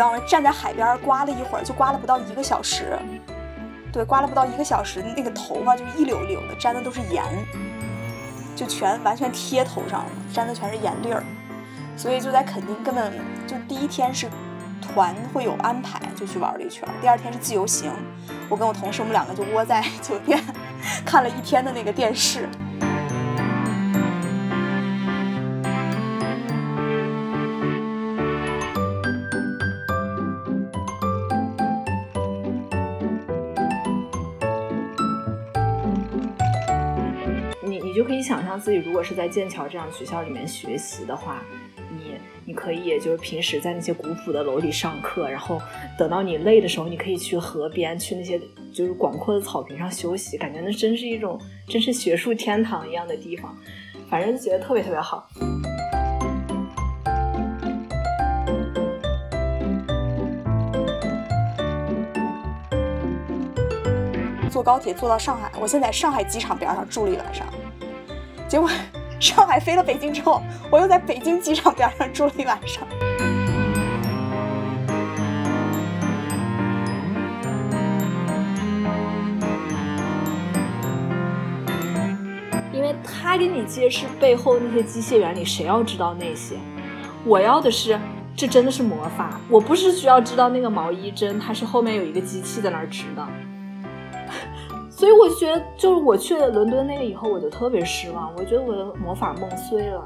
知道吗？站在海边刮了一会儿，就刮了不到一个小时。对，刮了不到一个小时，那个头发就一绺绺的，粘的都是盐，就全完全贴头上了，粘的全是盐粒儿。所以就在垦丁，根本就第一天是团会有安排，就去玩了一圈。第二天是自由行，我跟我同事，我们两个就窝在酒店 看了一天的那个电视。想象自己如果是在剑桥这样学校里面学习的话，你你可以就是平时在那些古朴的楼里上课，然后等到你累的时候，你可以去河边，去那些就是广阔的草坪上休息，感觉那真是一种真是学术天堂一样的地方，反正就觉得特别特别好。坐高铁坐到上海，我现在上海机场边上住了一晚上。结果上海飞了北京之后，我又在北京机场边上住了一晚上。因为他给你揭示背后那些机械原理，谁要知道那些？我要的是，这真的是魔法。我不是需要知道那个毛衣针，它是后面有一个机器在那儿织的。所以我就觉得，就是我去了伦敦那个以后，我就特别失望。我觉得我的魔法梦碎了。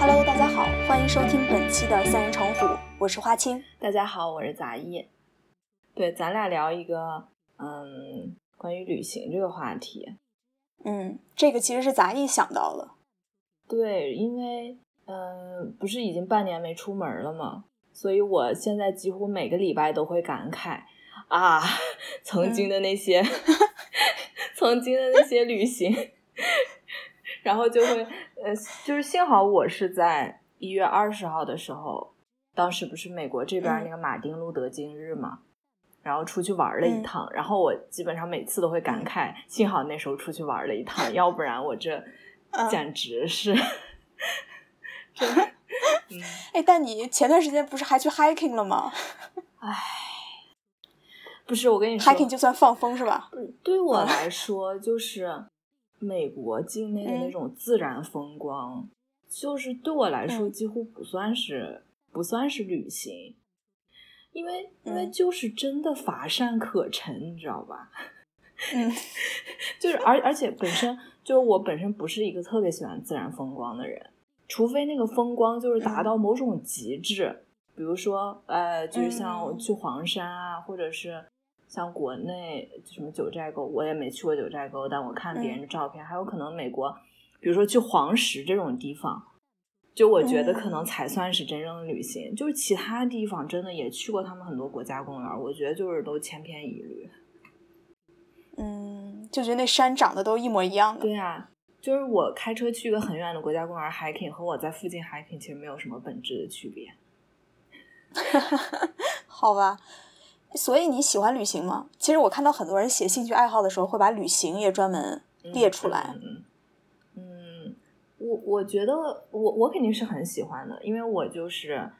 Hello，大家好，欢迎收听本期的三人成虎，我是花青。大家好，我是杂艺。对，咱俩聊一个，嗯，关于旅行这个话题。嗯，这个其实是杂艺想到了。对，因为嗯，不是已经半年没出门了吗？所以我现在几乎每个礼拜都会感慨啊，曾经的那些，曾经的那些旅行，然后就会呃，就是幸好我是在一月二十号的时候，当时不是美国这边那个马丁路德金日嘛。然后出去玩了一趟，然后我基本上每次都会感慨，幸好那时候出去玩了一趟，要不然我这简直是，真的。哎，但你前段时间不是还去 hiking 了吗？哎，不是，我跟你说，hiking 就算放风是吧？对我来说，就是美国境内的那种自然风光，就是对我来说几乎不算是不算是旅行。因为因为就是真的乏善可陈，你知道吧？嗯，就是而而且本身就是我本身不是一个特别喜欢自然风光的人，除非那个风光就是达到某种极致，比如说呃，就是像去黄山啊，或者是像国内什么九寨沟，我也没去过九寨沟，但我看别人的照片，还有可能美国，比如说去黄石这种地方。就我觉得可能才算是真正的旅行，就是其他地方真的也去过他们很多国家公园，我觉得就是都千篇一律。嗯，就觉得那山长得都一模一样的。对啊，就是我开车去一个很远的国家公园 hiking 和我在附近 hiking 其实没有什么本质的区别。好吧，所以你喜欢旅行吗？其实我看到很多人写兴趣爱好的时候会把旅行也专门列出来。我我觉得我我肯定是很喜欢的，因为我就是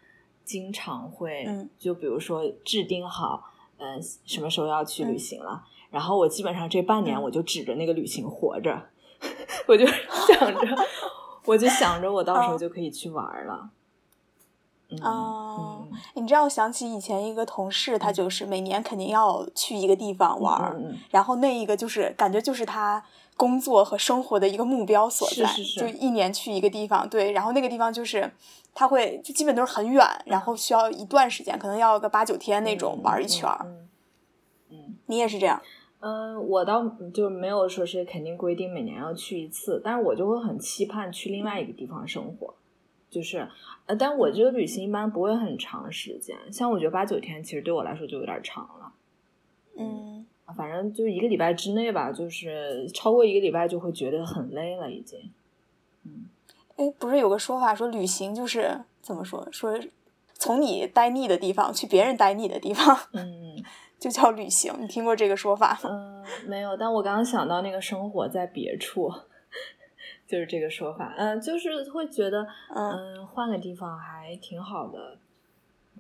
经常会，就比如说制定好，嗯，什么时候要去旅行了，然后我基本上这半年我就指着那个旅行活着，我就想着，我就想着我到时候就可以去玩了。哦，你知道，我想起以前一个同事，他就是每年肯定要去一个地方玩，然后那一个就是感觉就是他。工作和生活的一个目标所在，就一年去一个地方，对，然后那个地方就是他会就基本都是很远，然后需要一段时间，可能要个八九天那种玩一圈儿。嗯，你也是这样？嗯，我倒就没有说是肯定规定每年要去一次，但是我就会很期盼去另外一个地方生活，就是呃，但我这个旅行一般不会很长时间，像我觉得八九天其实对我来说就有点长了。嗯。反正就一个礼拜之内吧，就是超过一个礼拜就会觉得很累了，已经。嗯，哎，不是有个说法说旅行就是怎么说？说从你待腻的地方去别人待腻的地方。嗯，就叫旅行。你听过这个说法吗？嗯，没有。但我刚刚想到那个生活在别处，就是这个说法。嗯，就是会觉得，嗯，换个地方还挺好的，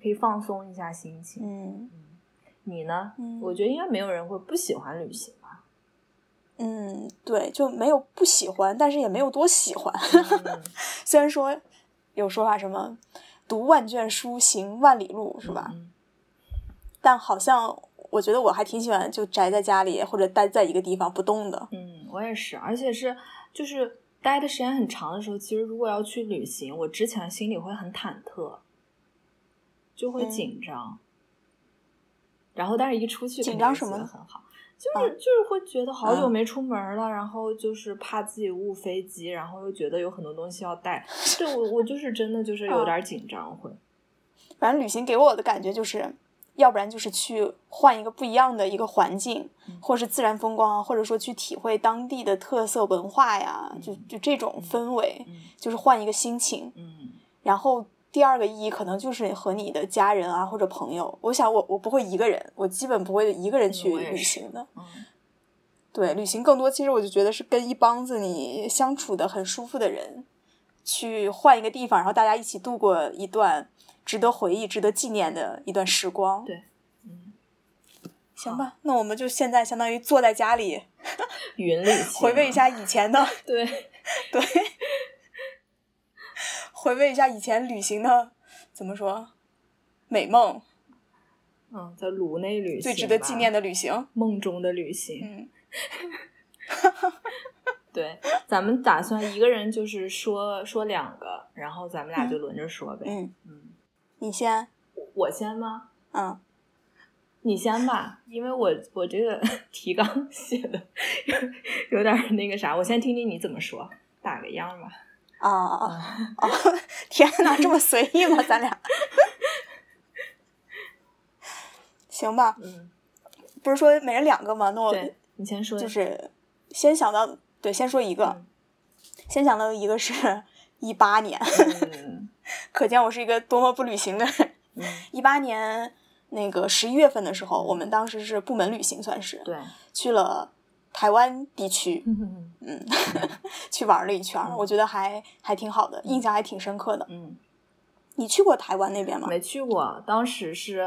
可以放松一下心情。嗯嗯，你呢？嗯我觉得应该没有人会不喜欢旅行吧。嗯，对，就没有不喜欢，但是也没有多喜欢。嗯 虽然说有说法什么“读万卷书，行万里路”是吧？嗯但好像我觉得我还挺喜欢就宅在家里或者待在一个地方不动的。嗯，我也是，而且是就是待的时间很长的时候，其实如果要去旅行，我之前心里会很忐忑，就会嗯紧张。然后，但是一出去紧张什么觉得很好，就是、就是会觉得好久嗯没出门了，然后就是怕自己误飞机，然后又觉得有很多东西要带。对我，我就是真的就是有嗯点紧张，会。反正旅行给我的感觉就是，要不然就是去换一个不一样的一个环境，嗯或是自然风光啊，或者说去体会当地的特色文化呀，就就这种氛围，嗯就是换一个心情。嗯然后第二个意义可能就是和你的家人啊或者朋友，我想我我不会一个人，我基本不会一个人去旅行的。嗯对，旅行更多其实我就觉得是跟一帮子你相处的很舒服的人，去换一个地方，然后大家一起度过一段值得回忆、值得纪念的一段时光。对，嗯，行吧，那我们就现在相当于坐在家里 云旅行回味一下以前的，对，对，回味一下以前旅行的怎么说美梦，嗯，在颅内旅行，最值得纪念的旅行。梦中的旅行。嗯，对，咱们打算一个人就是说说两个，然后咱们俩就轮着说呗。嗯，嗯，你先，我先吗？嗯，你先吧，因为我我这个 提纲 写的有有点那个啥，我先听听你怎么说，打个样吧。啊啊啊！哦，天哪，这么随意吗？咱俩？行吧，嗯，不是说每人两个吗？那我你先说，就是先想到，对，先说一个，嗯先想到一个是一八年，嗯可见我是一个多么不旅行的人。嗯，一八年那个十一月份的时候，我们当时是部门旅行，算是对，去了台湾地区，嗯嗯，去玩了一圈儿，我觉得还还挺好的，印象还挺深刻的。嗯，你去过台湾那边吗？没去过，当时是。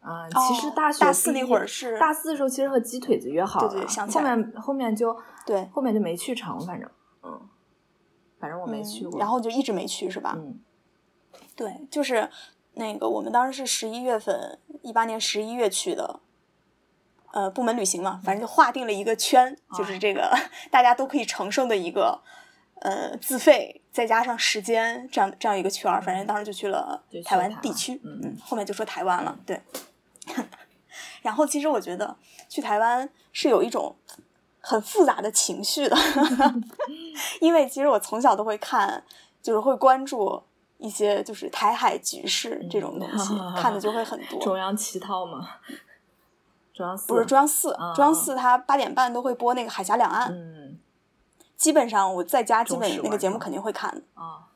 嗯，哦其实大学大四那会儿是大四的时候，其实和鸡腿子约好了，对对想后面后面就对，后面就没去成，反正嗯，反正我没去过。嗯然后就一直没去是吧？嗯对，就是那个我们当时是十一月份，一八年十一月去的，呃，部门旅行嘛，反正就划定了一个圈，就是这个 大家都可以承受的一个呃自费再加上时间这样这样一个圈儿，反正当时就去了台湾地区，嗯。嗯，后面就说台湾了，对。然后其实我觉得去台湾是有一种很复杂的情绪的，因为其实我从小都会看，就是会关注一些就是台海局势这种东西，嗯看的就会很多。中央七套嘛？中央四不是中央四，啊中央四它八点半都会播那个海峡两岸，嗯基本上我在家基本那个节目肯定会看的。啊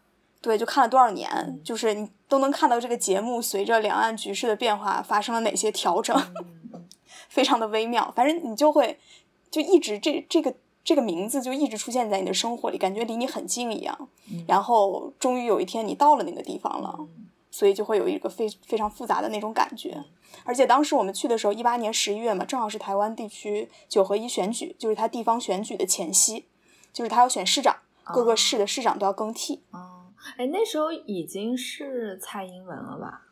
对，就看了多少年，嗯就是你都能看到这个节目随着两岸局势的变化发生了哪些调整，嗯 非常的微妙。反正你就会就一直这这个这个名字就一直出现在你的生活里，感觉离你很近一样。嗯然后终于有一天你到了那个地方了，嗯所以就会有一个非非常复杂的那种感觉。而且当时我们去的时候，一八年十一月嘛，正好是台湾地区九合一选举，就是他地方选举的前夕，就是他要选市长，各个市的市长都要更替。哦，哎，那时候已经是蔡英文了吧？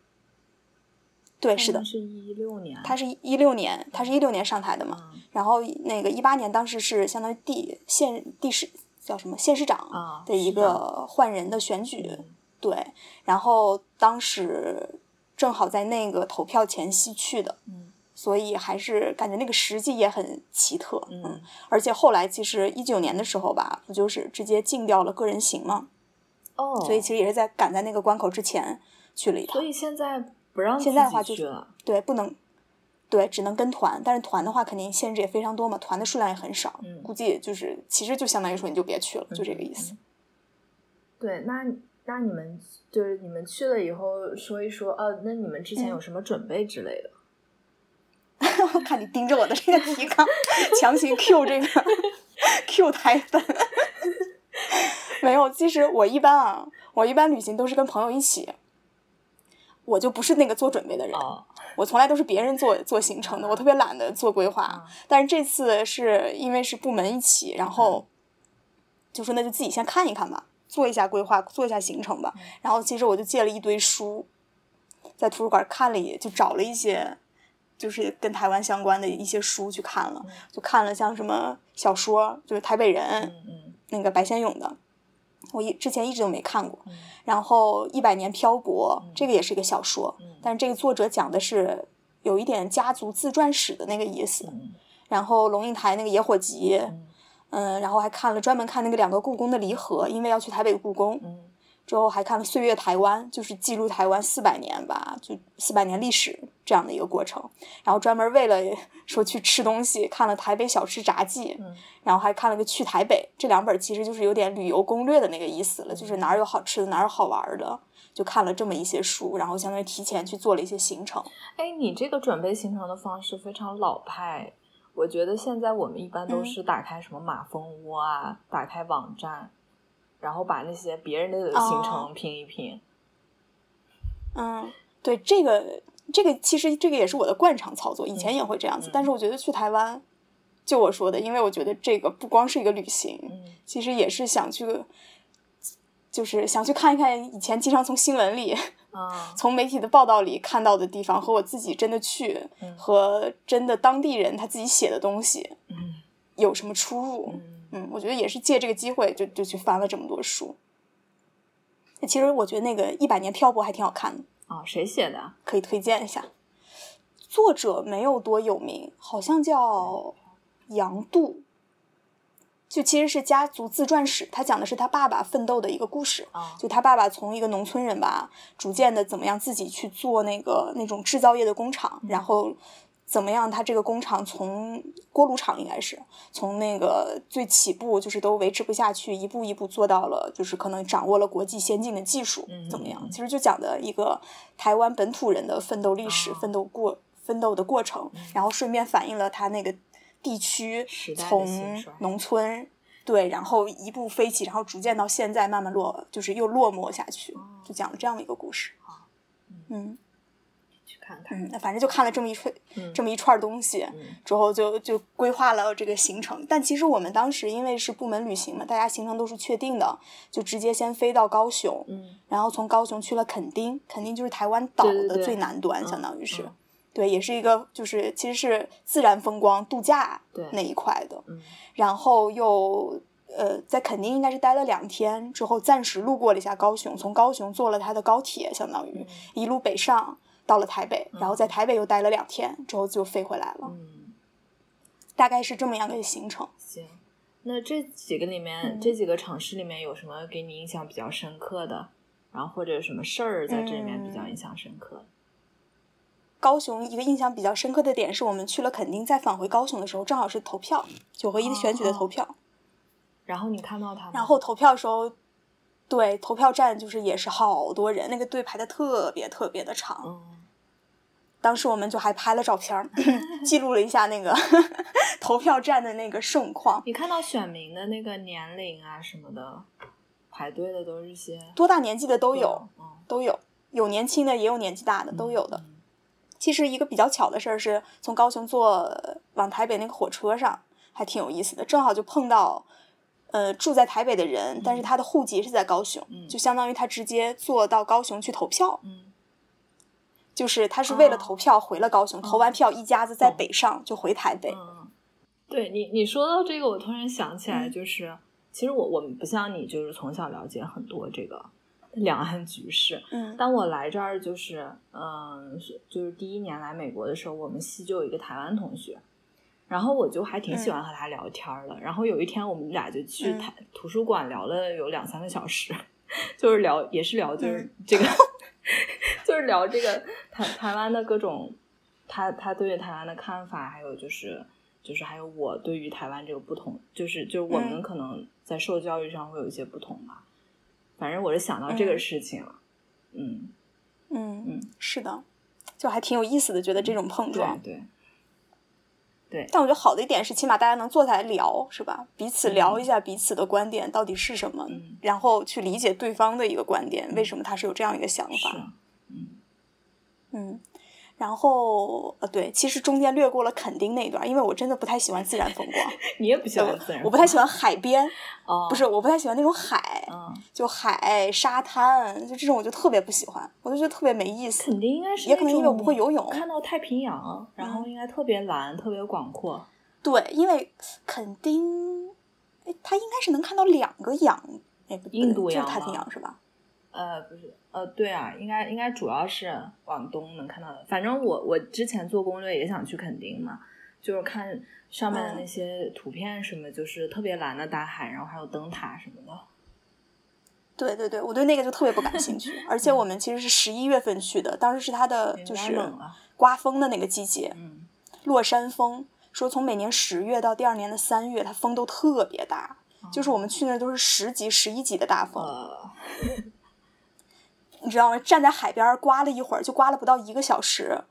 对，是的是一六年，他是一六年，他是一六年上台的嘛。嗯然后那个一八年当时是相当于地县地市叫什么县市长啊的一个换人的选举，嗯对。然后当时正好在那个投票前夕去的，嗯所以还是感觉那个时机也很奇特，嗯而且后来其实一九年的时候吧，不就是直接禁掉了个人行嘛，哦，所以其实也是在赶在那个关口之前去了一趟所。以现在不让现在的话就是对，不能，对，只能跟团，但是团的话肯定限制也非常多嘛，团的数量也很少，嗯估计就是其实就相当于说你就别去了，就这个意思。对，那那你们就是你们去了以后说一说，哦，那你们之前嗯有什么准备之类的？我看你盯着我的这个提纲，强行 Q 这个 Q 台本。没有，其实我一般啊，我一般旅行都是跟朋友一起，我就不是那个做准备的人，哦，我从来都是别人做做行程的，我特别懒得做规划。但是这次是因为是部门一起，然后就说那就自己先看一看吧，做一下规划，做一下行程吧。然后其实我就借了一堆书，在图书馆看了也，就找了一些就是跟台湾相关的一些书去看了，就看了像什么小说，就是台北人。嗯嗯那个白先勇的，我一之前一直都没看过。嗯然后《一百年漂泊》这个也是一个小说，嗯但是这个作者讲的是有一点家族自传史的那个意思。嗯然后龙应台那个《野火集》，嗯嗯，然后还看了专门看那个两个故宫的离合，因为要去台北故宫。嗯之后还看了《岁月台湾》，就是记录台湾四百年吧，就四百年历史这样的一个过程。然后专门为了 说去吃东西，看了《台北小吃札记》，嗯然后还看了个《去台北》，这两本其实就是有点旅游攻略的那个意思了，就是哪儿有好吃的，哪儿有好玩的，就看了这么一些书，然后相当于提前去做了一些行程。哎，你这个准备行程的方式非常老派。我觉得现在我们一般都嗯是打开什么马蜂窝啊，打开网站，然后把那些别人的行哦程拼一拼。嗯，对，这个这个其实这个也是我的惯常操作，以前也会这样子，嗯但是我觉得去台湾，就我说的，因为我觉得这个不光是一个旅行，嗯其实也是想去，就是想去看一看以前经常从新闻里、啊，从媒体的报道里看到的地方，和我自己真的去、嗯和真的当地人他自己写的东西嗯有什么出入。嗯嗯，我觉得也是借这个机会就就去翻了这么多书。其实我觉得那个《一百年漂泊》还挺好看的，哦，谁写的？可以推荐一下。作者没有多有名，好像叫杨度，就其实是家族自传史，他讲的是他爸爸奋斗的一个故事。啊就他爸爸从一个农村人吧，逐渐的怎么样自己去做那个那种制造业的工厂，然后怎么样他这个工厂从锅炉厂应该是从那个最起步就是都维持不下去，一步一步做到了就是可能掌握了国际先进的技术，嗯怎么样嗯？其实就讲的一个台湾本土人的奋斗历史、哦。奋斗过奋斗的过程，然后顺便反映了他那个地区从农村对，然后一步飞起，然后逐渐到现在慢慢落，就是又落寞下去，就讲了这样的一个故事。嗯。去看看。嗯，反正就看了这么一串嗯这么一串东西，嗯之后就就规划了这个行程。但其实我们当时因为是部门旅行嘛，大家行程都是确定的，就直接先飞到高雄，嗯然后从高雄去了垦丁，垦丁就是台湾岛的最南端，嗯相当于是。嗯对，也是一个，就是其实是自然风光度假那一块的，嗯然后又呃在垦丁应该是待了两天，之后暂时路过了一下高雄，从高雄坐了他的高铁，相当于一路北上到了台北，然后在台北又待了两天，之后就飞回来了，嗯，大概是这么样的行程。行。那这几个里面，嗯这几个城市里面有什么给你印象比较深刻的？然后或者有什么事儿在这里面比较印象深刻的？高雄一个印象比较深刻的点是我们去了垦丁，再返回高雄的时候，正好是投票，九合一的选举的投票。然后你看到他吗？然后投票的时候，对投票站就是也是好多人，那个队排的特别特别的长。嗯，当时我们就还拍了照片儿，记录了一下那个 投票站的那个盛况。你看到选民的那个年龄啊什么的，排队的都是些多大年纪的都有，嗯，都有，有年轻的也有年纪大的，都有的。嗯其实一个比较巧的事儿是，从高雄坐往台北那个火车上，还挺有意思的，正好就碰到。呃，住在台北的人，但是他的户籍是在高雄，嗯就相当于他直接坐到高雄去投票，嗯就是他是为了哦投票回了高雄，投完票一家子在北上就回台北。嗯，对你你说到这个，我突然想起来，嗯。就是、其实我我们不像你，就是从小了解很多这个两岸局势。嗯。当我来这儿就是，嗯，是就是第一年来美国的时候，我们系就有一个台湾同学，然后我就还挺喜欢和他聊天儿的。然后有一天我们俩就去嗯。台、图书馆聊了有两三个小时，就是聊也是聊就是嗯。这个，就是聊这个台台湾的各种他他对于台湾的看法，还有就是就是还有我对于台湾这个不同，就是就是我们嗯可能在受教育上会有一些不同吧。反正我是想到这个嗯事情了，嗯嗯嗯是的，就还挺有意思的，觉得这种碰撞。对，对，但我觉得好的一点是，起码大家能坐下来聊，是吧？彼此聊一下彼此的观点到底是什么，嗯然后去理解对方的一个观点，为什么他是有这样一个想是法。，嗯，然后呃，对，其实中间略过了垦丁那一段，因为我真的不太喜欢自然风光，你也不喜欢自然，我不太喜欢海边，哦，不是，我不太喜欢那种海，嗯，就海沙滩，就这种我就特别不喜欢，我就觉得特别没意思。肯定应该是也可能因为我不会游泳看到太平洋，然后应该特别蓝，特别广阔。对，因为垦丁，哎，它应该是能看到两个洋，哎，印度洋就是太平洋是吧？呃，不是，呃，对啊，应该应该主要是往东能看到的。反正我我之前做攻略也想去垦丁嘛，就是看上面的那嗯些图片什么，就是特别蓝的大海，然后还有灯塔什么的。对对对，我对那个就特别不感兴趣，而且我们其实是十一月份去的，当时是它的就是刮风的那个季节，嗯，落山风。说从每年十月到第二年的三月，它风都特别大，就是我们去那都是十级、十一级的大风，呃，你知道吗？站在海边刮了一会儿，就刮了不到一个小时，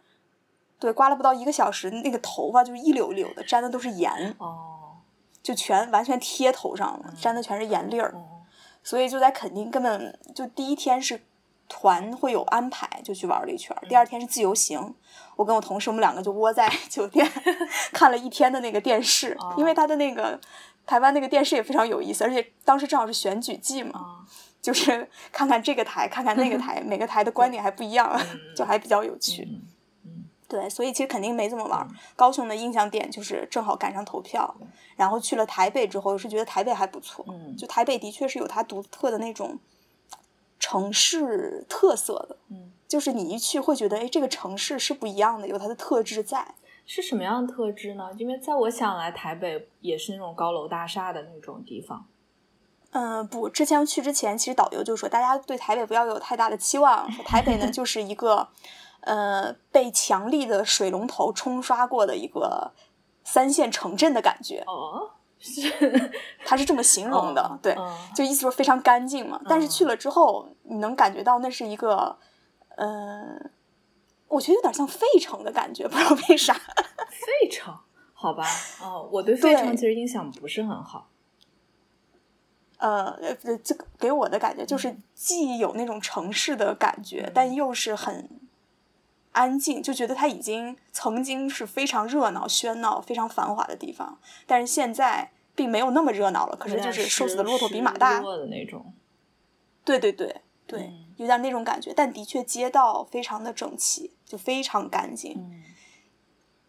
对，刮了不到一个小时，那个头发就是一绺绺的，沾的都是盐，哦，就全完全贴头上了，沾的全是盐粒儿。哦，所以就在垦丁根本就第一天是团会有安排，就去玩了一圈。第二天是自由行，我跟我同事我们两个就窝在 酒店看了一天的那个电视，哦因为他的那个台湾那个电视也非常有意思，而且当时正好是选举季嘛，啊，就是 看看这个台，看看那个 台，每个台的观点还不一样，就还比较有趣。对，所以其实肯定没怎么玩。高雄的印象点就是正好赶上投票，然后去了台北之后，是觉得台北还不错。嗯就台北的确是有它独特的那种城市特色的，嗯，就是你一去会觉得，哎，这个城市是不一样的，有它的特质在。是什么样的特质呢？因为在我想来，台北也是那种高楼大厦的那种地方。嗯，不，之前去之前，其实导游就说，大家对台北不要有太大的期望，说台北呢 就是一个，呃，被强力的水龙头冲刷过的一个三线城镇的感觉，哦，是，他是这么形容的，对。嗯就意思说非常干净嘛。但是去了之后，你能感觉到那是一个，呃，我觉得有点像费城的感觉，不知道为啥。费城，好吧，哦，我对 费城其实印象不是很好。呃，呃这个给我的感觉就是既有那种城市的感觉，但又是很安静，就觉得它已经曾经是非常热闹、喧闹、非常繁华的地方，但是现在并没有那么热闹了。可是就是瘦死的骆驼比马大，的那种。对对对对，嗯有点那种感觉。但的确街道非常的整齐，就非常干净。嗯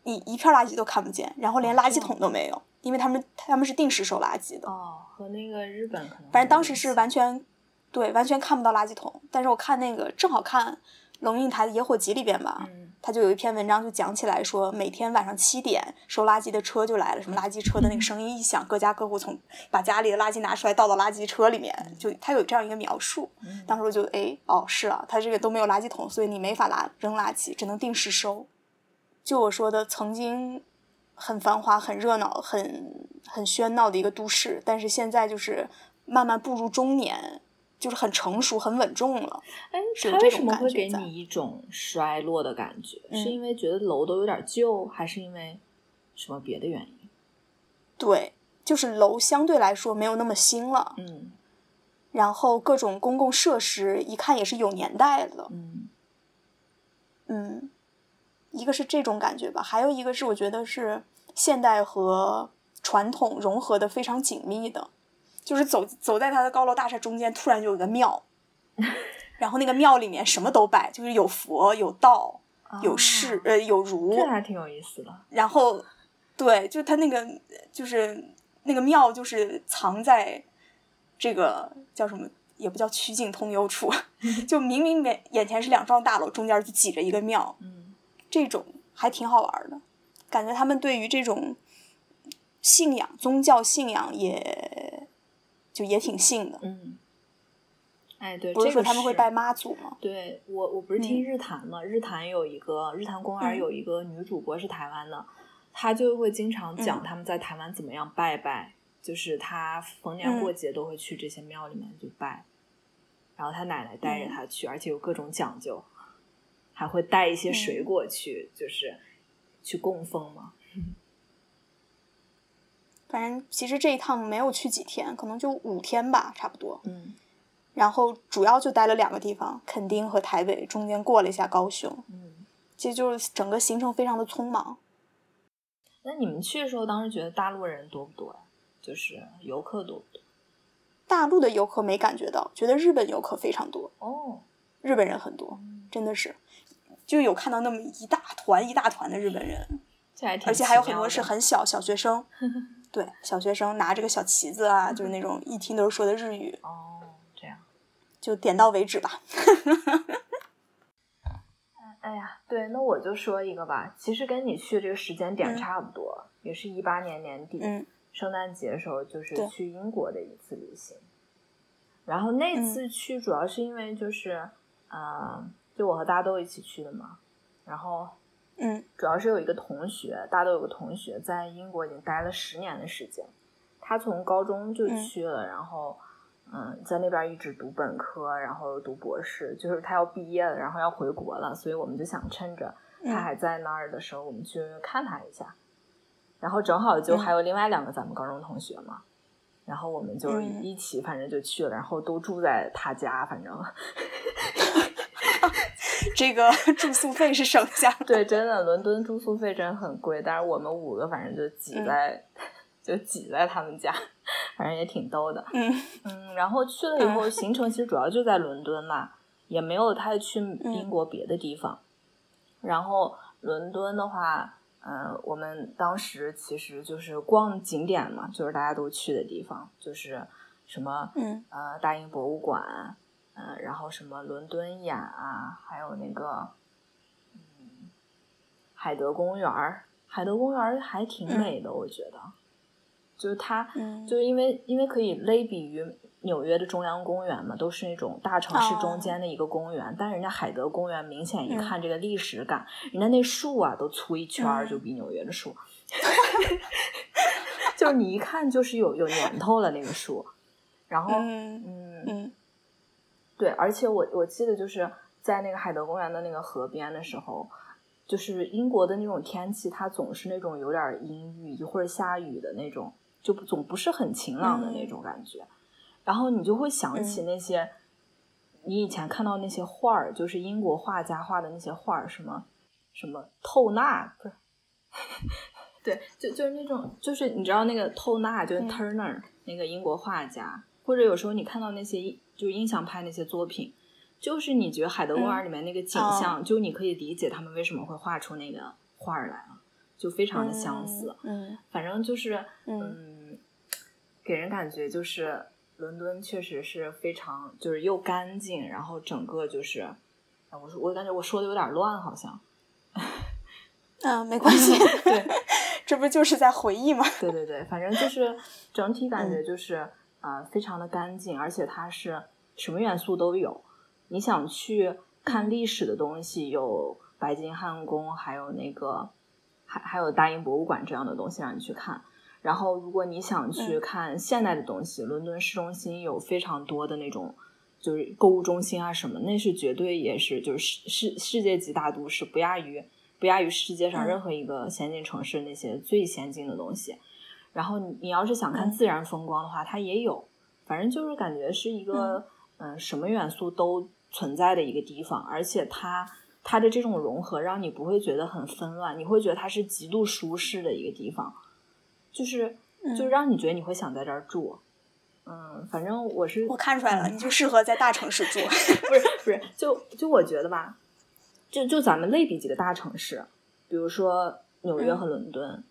你一片垃圾都看不见，然后连垃圾桶都没有，因为他们他们是定时收垃圾的。哦，和那个日本可能。反正当时是完全，对，完全看不到垃圾桶。但是我看那个正好看龙应台的《野火集》里边吧，嗯他就有一篇文章就讲起来说，每天晚上七点收垃圾的车就来了，什么垃圾车的那个声音一响，各家各户从把家里的垃圾拿出来倒到垃圾车里面，就他有这样一个描述。嗯当时我就哎哦是啊，他这个都没有垃圾桶，所以你没法拉扔垃圾，只能定时收。就我说的，曾经很繁华、很热闹、很很喧闹的一个都市，但是现在就是慢慢步入中年，就是很成熟、很稳重了。哎，它为什么会给你一种衰落的感觉？嗯是因为觉得楼都有点旧，还是因为什么别的原因？对，就是楼相对来说没有那么新了，嗯然后各种公共设施一看也是有年代的。嗯嗯，一个是这种感觉吧，还有一个是我觉得是现代和传统融合的非常紧密的，就是走走在它的高楼大厦中间，突然就有一个庙，然后那个庙里面什么都摆，就是有佛有道有士、啊呃有儒，这还挺有意思的。然后对，就它那个就是那个庙就是藏在这个叫什么。也不叫曲径通幽处，就明明眼眼前是两幢大楼，中间就挤着一个庙，嗯这种还挺好玩的，感觉他们对于这种信仰、宗教信仰也就也挺信的，嗯，哎，对，不是这个说他们会拜妈祖吗？对我，我不是听嗯日坛嘛，日坛有一个日坛公园嗯有一个女主播是台湾的，她就会经常讲嗯他们在台湾怎么样拜拜，就是她逢年过嗯节都会去这些庙里面去拜，然后她奶奶带着嗯她去，而且有各种讲究，还会带一些水嗯果去，就是去供奉嘛。反正其实这一趟没有去几天，可能就五天吧，差不多。嗯然后主要就待了两个地方，垦丁和台北，中间过了一下高雄。嗯。其实就是整个行程非常的匆忙。那你们去的时候，当时觉得大陆人多不多呀？就是游客多不多？大陆的游客没感觉到，觉得日本游客非常多，哦，日本人很多，真的是，就有看到那么一大团一大团的日本人，而且还有很多是很小小学生，对，小学生拿着个小旗子啊，就是那种一听都是说的日语，哦，这样。就点到为止吧。哎呀，对，那我就说一个吧，其实跟你去这个时间点嗯差不多，也是一八年年底，嗯圣诞节的时候，就是去英国的一次旅行。然后那嗯次去主要是因为就是，呃，就我和大豆一起去的嘛。然后嗯。主要是有一个同学，大豆有个同学在英国已经待了十年的时间，他从高中就嗯。去了，然后嗯，在那边一直读本科，然后读博士，就是他要毕业了，然后要回国了，所以我们就想趁着他嗯还在那儿的时候，我们去看他一下。然后正好就还有另外两个咱们高中同学嘛，然后我们就嗯。一起，反正就去了，然后都住在他家，反正 这个 住宿费是省下了。对，真的伦敦住宿费真的很贵，但是我们五个反正就挤嗯在、就挤在他们家，反正也挺逗的。嗯嗯，然后去了以后，行程其实主要就在伦敦嘛，也没有太去嗯英国别的地方。然后伦敦的话，嗯，我们当时其实就是逛景点嘛，就是大家都去的地方，就是什么嗯呃大英博物馆，呃，然后什么伦敦眼啊，还有那个嗯海德公园儿，海德公园儿还挺美的，我觉得，就是它，嗯就是因为因为可以类比于纽约的中央公园嘛，都是那种大城市中间的一个公园，但人家海德公园明显一看这个历史感，人家那树啊都粗一圈儿，嗯就比纽约的树，就是你一看就是有有年头了那个树，然后嗯嗯嗯对，而且我我记得就是在那个海德公园的那个河边的时候，就是英国的那种天气，它总是那种有点阴郁，一会儿下雨的那种，就总不是很晴朗的那种感觉。然后你就会想起嗯那些、你以前看到那些画儿，就是英国画家画的那些画儿，什么什么透纳不是。对，就就是那种，就是你知道那个透纳，就是嗯 Turner、那个英国画家，或者有时候你看到那些就是印象派那些作品，就是你觉得海德公园里面那个景象，就你可以理解他们为什么会画出那个画儿来了，就非常的相似。嗯反正就是，嗯嗯，给人感觉就是伦敦确实是非常就是又干净，然后整个就是，啊我说我感觉我说的有点乱，好像。嗯，没关系，对，这不就是在回忆吗？对对对，反正就是整体感嗯觉就是啊、呃非常的干净，而且它是什么元素都有。你想去看嗯历史的东西，有白金汉宫，还有那个还还有大英博物馆这样的东西让你去看。然后，如果你想去嗯看现代的东西，伦敦市中心有非常多的那种，就是购物中心啊什么，那是绝对也是就是世世世界级大都市，不亚于不亚于世界上嗯任何一个先进城市那些最先进的东西。然后你你要是想看嗯自然风光的话，它也有，反正就是感觉是一个嗯、呃什么元素都存在的一个地方，而且它它的这种融合让你不会觉得很纷乱，你会觉得它是极度舒适的一个地方，就是就嗯让你觉得你会想在这儿住。嗯，反正我是我看出来了，你就适合在大城市住。不是不是，就就我觉得吧，就就咱们类比几个大城市，比如说纽约和伦敦，呃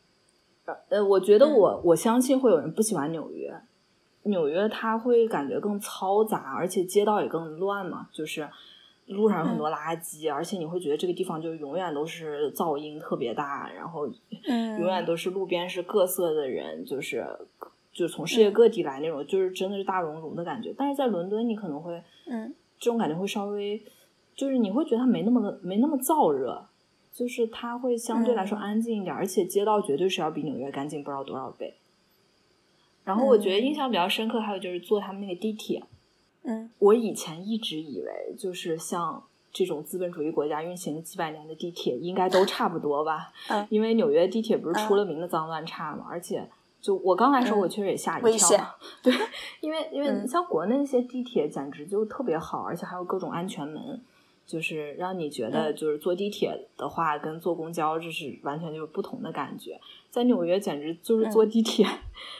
呃，我觉得嗯。我、我相信会有人不喜欢纽约，纽约它会感觉更嘈杂，而且街道也更乱嘛，就是路上有很多垃圾，而且你会觉得这个地方就永远都是噪音特别大，然后嗯。永远都是路边是各色的人，就是就是从世界各地来那种，就是真的是大熔炉的感觉。但是在伦敦，你可能会嗯。这种感觉会稍微，就是你会觉得它没那么没那么燥热，就是它会相对来说嗯安静一点，而且街道绝对是要比纽约干净不知道多少倍。然后我觉得印象比较深刻，还有就是坐他们那个地铁。嗯我以前一直以为，就是像这种资本主义国家运行几百年的地铁，应该都差不多吧？嗯因为纽约地铁不是出了名的脏乱差嘛，而且就我刚来时候，嗯我确实也吓一跳。对，因为因为嗯像国内那些地铁简直就特别好，而且还有各种安全门，就是让你觉得嗯就是坐地铁的话跟坐公交这是完全就是不同的感觉。在纽约简直就是嗯坐地铁，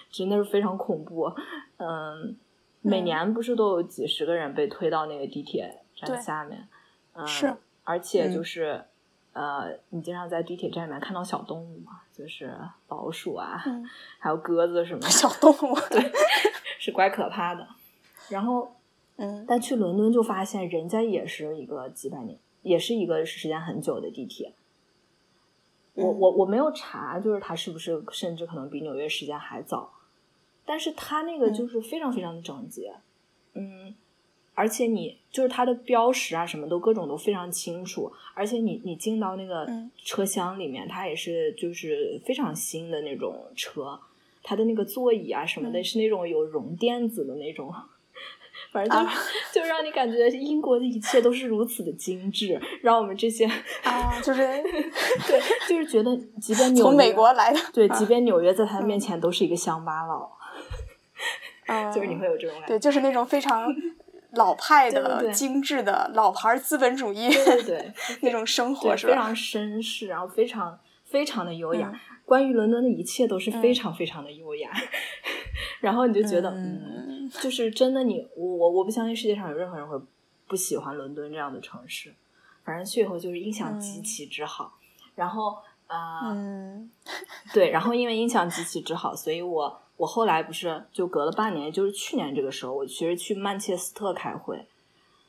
真的是非常恐怖。嗯，每嗯年不是都有几十个人被推到那个地铁站下面？嗯，是，而且嗯就是。呃，你经常在地铁站里面看到小动物嘛，就是老鼠啊，嗯，还有鸽子什么的，小动物，对，是怪可怕的。然后，嗯。但去伦敦就发现，人家也是一个几百年，也是一个时间很久的地铁。我嗯。我我没有查，就是它是不是甚至可能比纽约时间还早，但是它那个嗯。就是非常非常的整洁，嗯，而且你就是它的标识啊什么都各种都非常清楚，而且你你进到那个嗯。车厢里面，它也是就是非常新的那种车，它的那个座椅啊什么的嗯。是那种有绒垫子的那种。反正就是、啊就让你感觉英国的一切都是如此的精致，让我们这些啊，就是对，就是觉得即便 纽约从美国来的，对，啊即便纽约在他面前都是一个乡巴佬，嗯，就是你会有这种感觉。对，就是那种非常 老派的、对精致的老牌资本主义对那种生活，是吧？非常绅士，然后非常非常的优雅。嗯关于伦敦的一切都是非嗯常非常的优雅，然后你就觉得，嗯，嗯就是真的你，我我我不相信世界上有任何人会不喜欢伦敦这样的城市。反正去以后就是印象极嗯其之好，然后啊。呃嗯对，然后因为印象极其之好，所以我我后来不是就隔了半年，就是去年这个时候，我其实去曼彻斯特开会，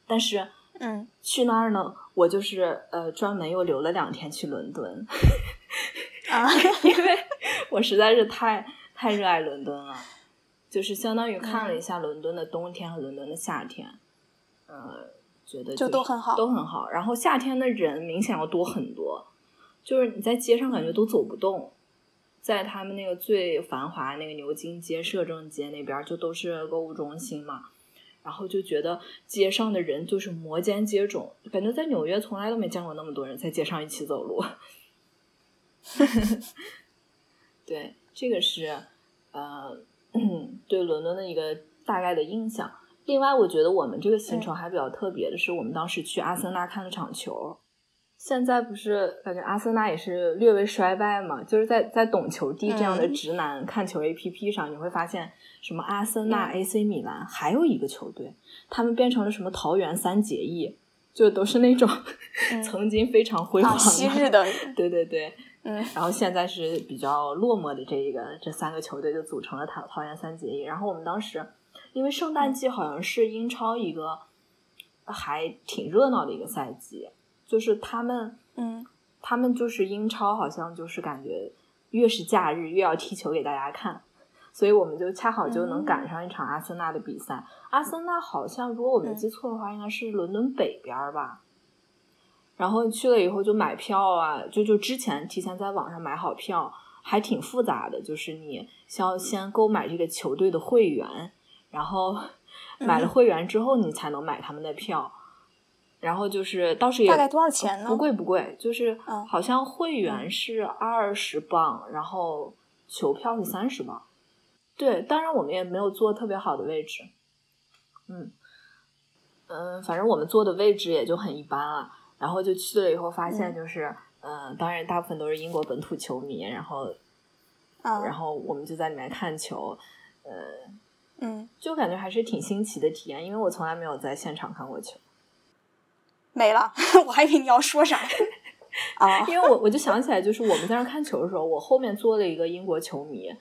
但是嗯去那儿呢，我就是呃专门又留了两天去伦敦，啊，因为我实在是太太热爱伦敦了，就是相当于看了一下伦敦的冬天和伦敦的夏天，呃，觉得就是都很好都很好。然后夏天的人明显要多很多，就是你在街上感觉都走不动，在他们那个最繁华那个牛津街、摄政街那边就都是购物中心嘛。然后就觉得街上的人就是摩肩接踵，感觉在纽约从来都没见过那么多人在街上一起走路。对，这个是呃 对伦敦的一个大概的印象。另外，我觉得我们这个行程还比较特别的是，我们当时去阿森纳看了场球。现在不是感觉阿森纳也是略微衰败嘛？就是在在懂球帝这样的嗯直男看球 A P P 上，你会发现什么阿森纳、嗯 A C 米兰，还有一个球队，他们变成了什么桃园三结义，就都是那种、嗯曾经非常辉煌啊，昔日的，对对对，嗯然后现在是比较落寞的这一个这三个球队就组成了桃桃园三结义。然后我们当时因为圣诞季好像是英超一个还挺热闹的一个赛季，就是他们嗯他们就是英超好像就是感觉越是假日越要踢球给大家看。所以我们就恰好就能赶上一场阿森纳的比赛。阿森纳好像如果我没记错的话，应该是伦敦北边儿吧。然后去了以后就买票啊，就就之前提前在网上买好票，还挺复杂的，就是你需要先购买这个球队的会员，然后买了嗯会员之后你才能买他们的票。然后就是倒是也大概多少钱呢不贵不贵，就是嗯好像会员是二十磅，然后球票是三十磅。对，当然我们也没有坐特别好的位置，嗯嗯，反正我们坐的位置也就很一般了。然后就去了以后，发现嗯。就是，嗯、当然大部分都是英国本土球迷，然后啊，然后我们就在里面看球，呃，嗯，就感觉还是挺新奇的体验，因为我从来没有在现场看过球。没了，我还以为你要说啥 啊，因为我我就想起来，就是我们在那看球的时候，我后面坐了一个英国球迷，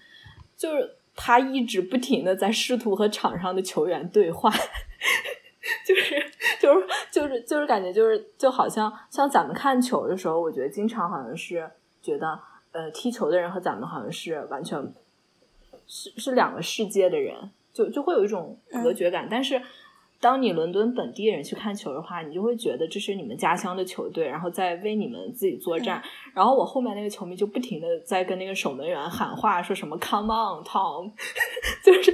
就是他一直不停的在试图和场上的球员对话，就是就是就是就是感觉就是就好像像咱们看球的时候，我觉得经常好像是觉得呃踢球的人和咱们好像是完全是是两个世界的人，就就会有一种隔绝感，但是。当你伦敦本地人去看球的话，你就会觉得这是你们家乡的球队，然后在为你们自己作战。然后我后面那个球迷就不停的在跟那个守门员喊话，说什么 “Come on, Tom”，就是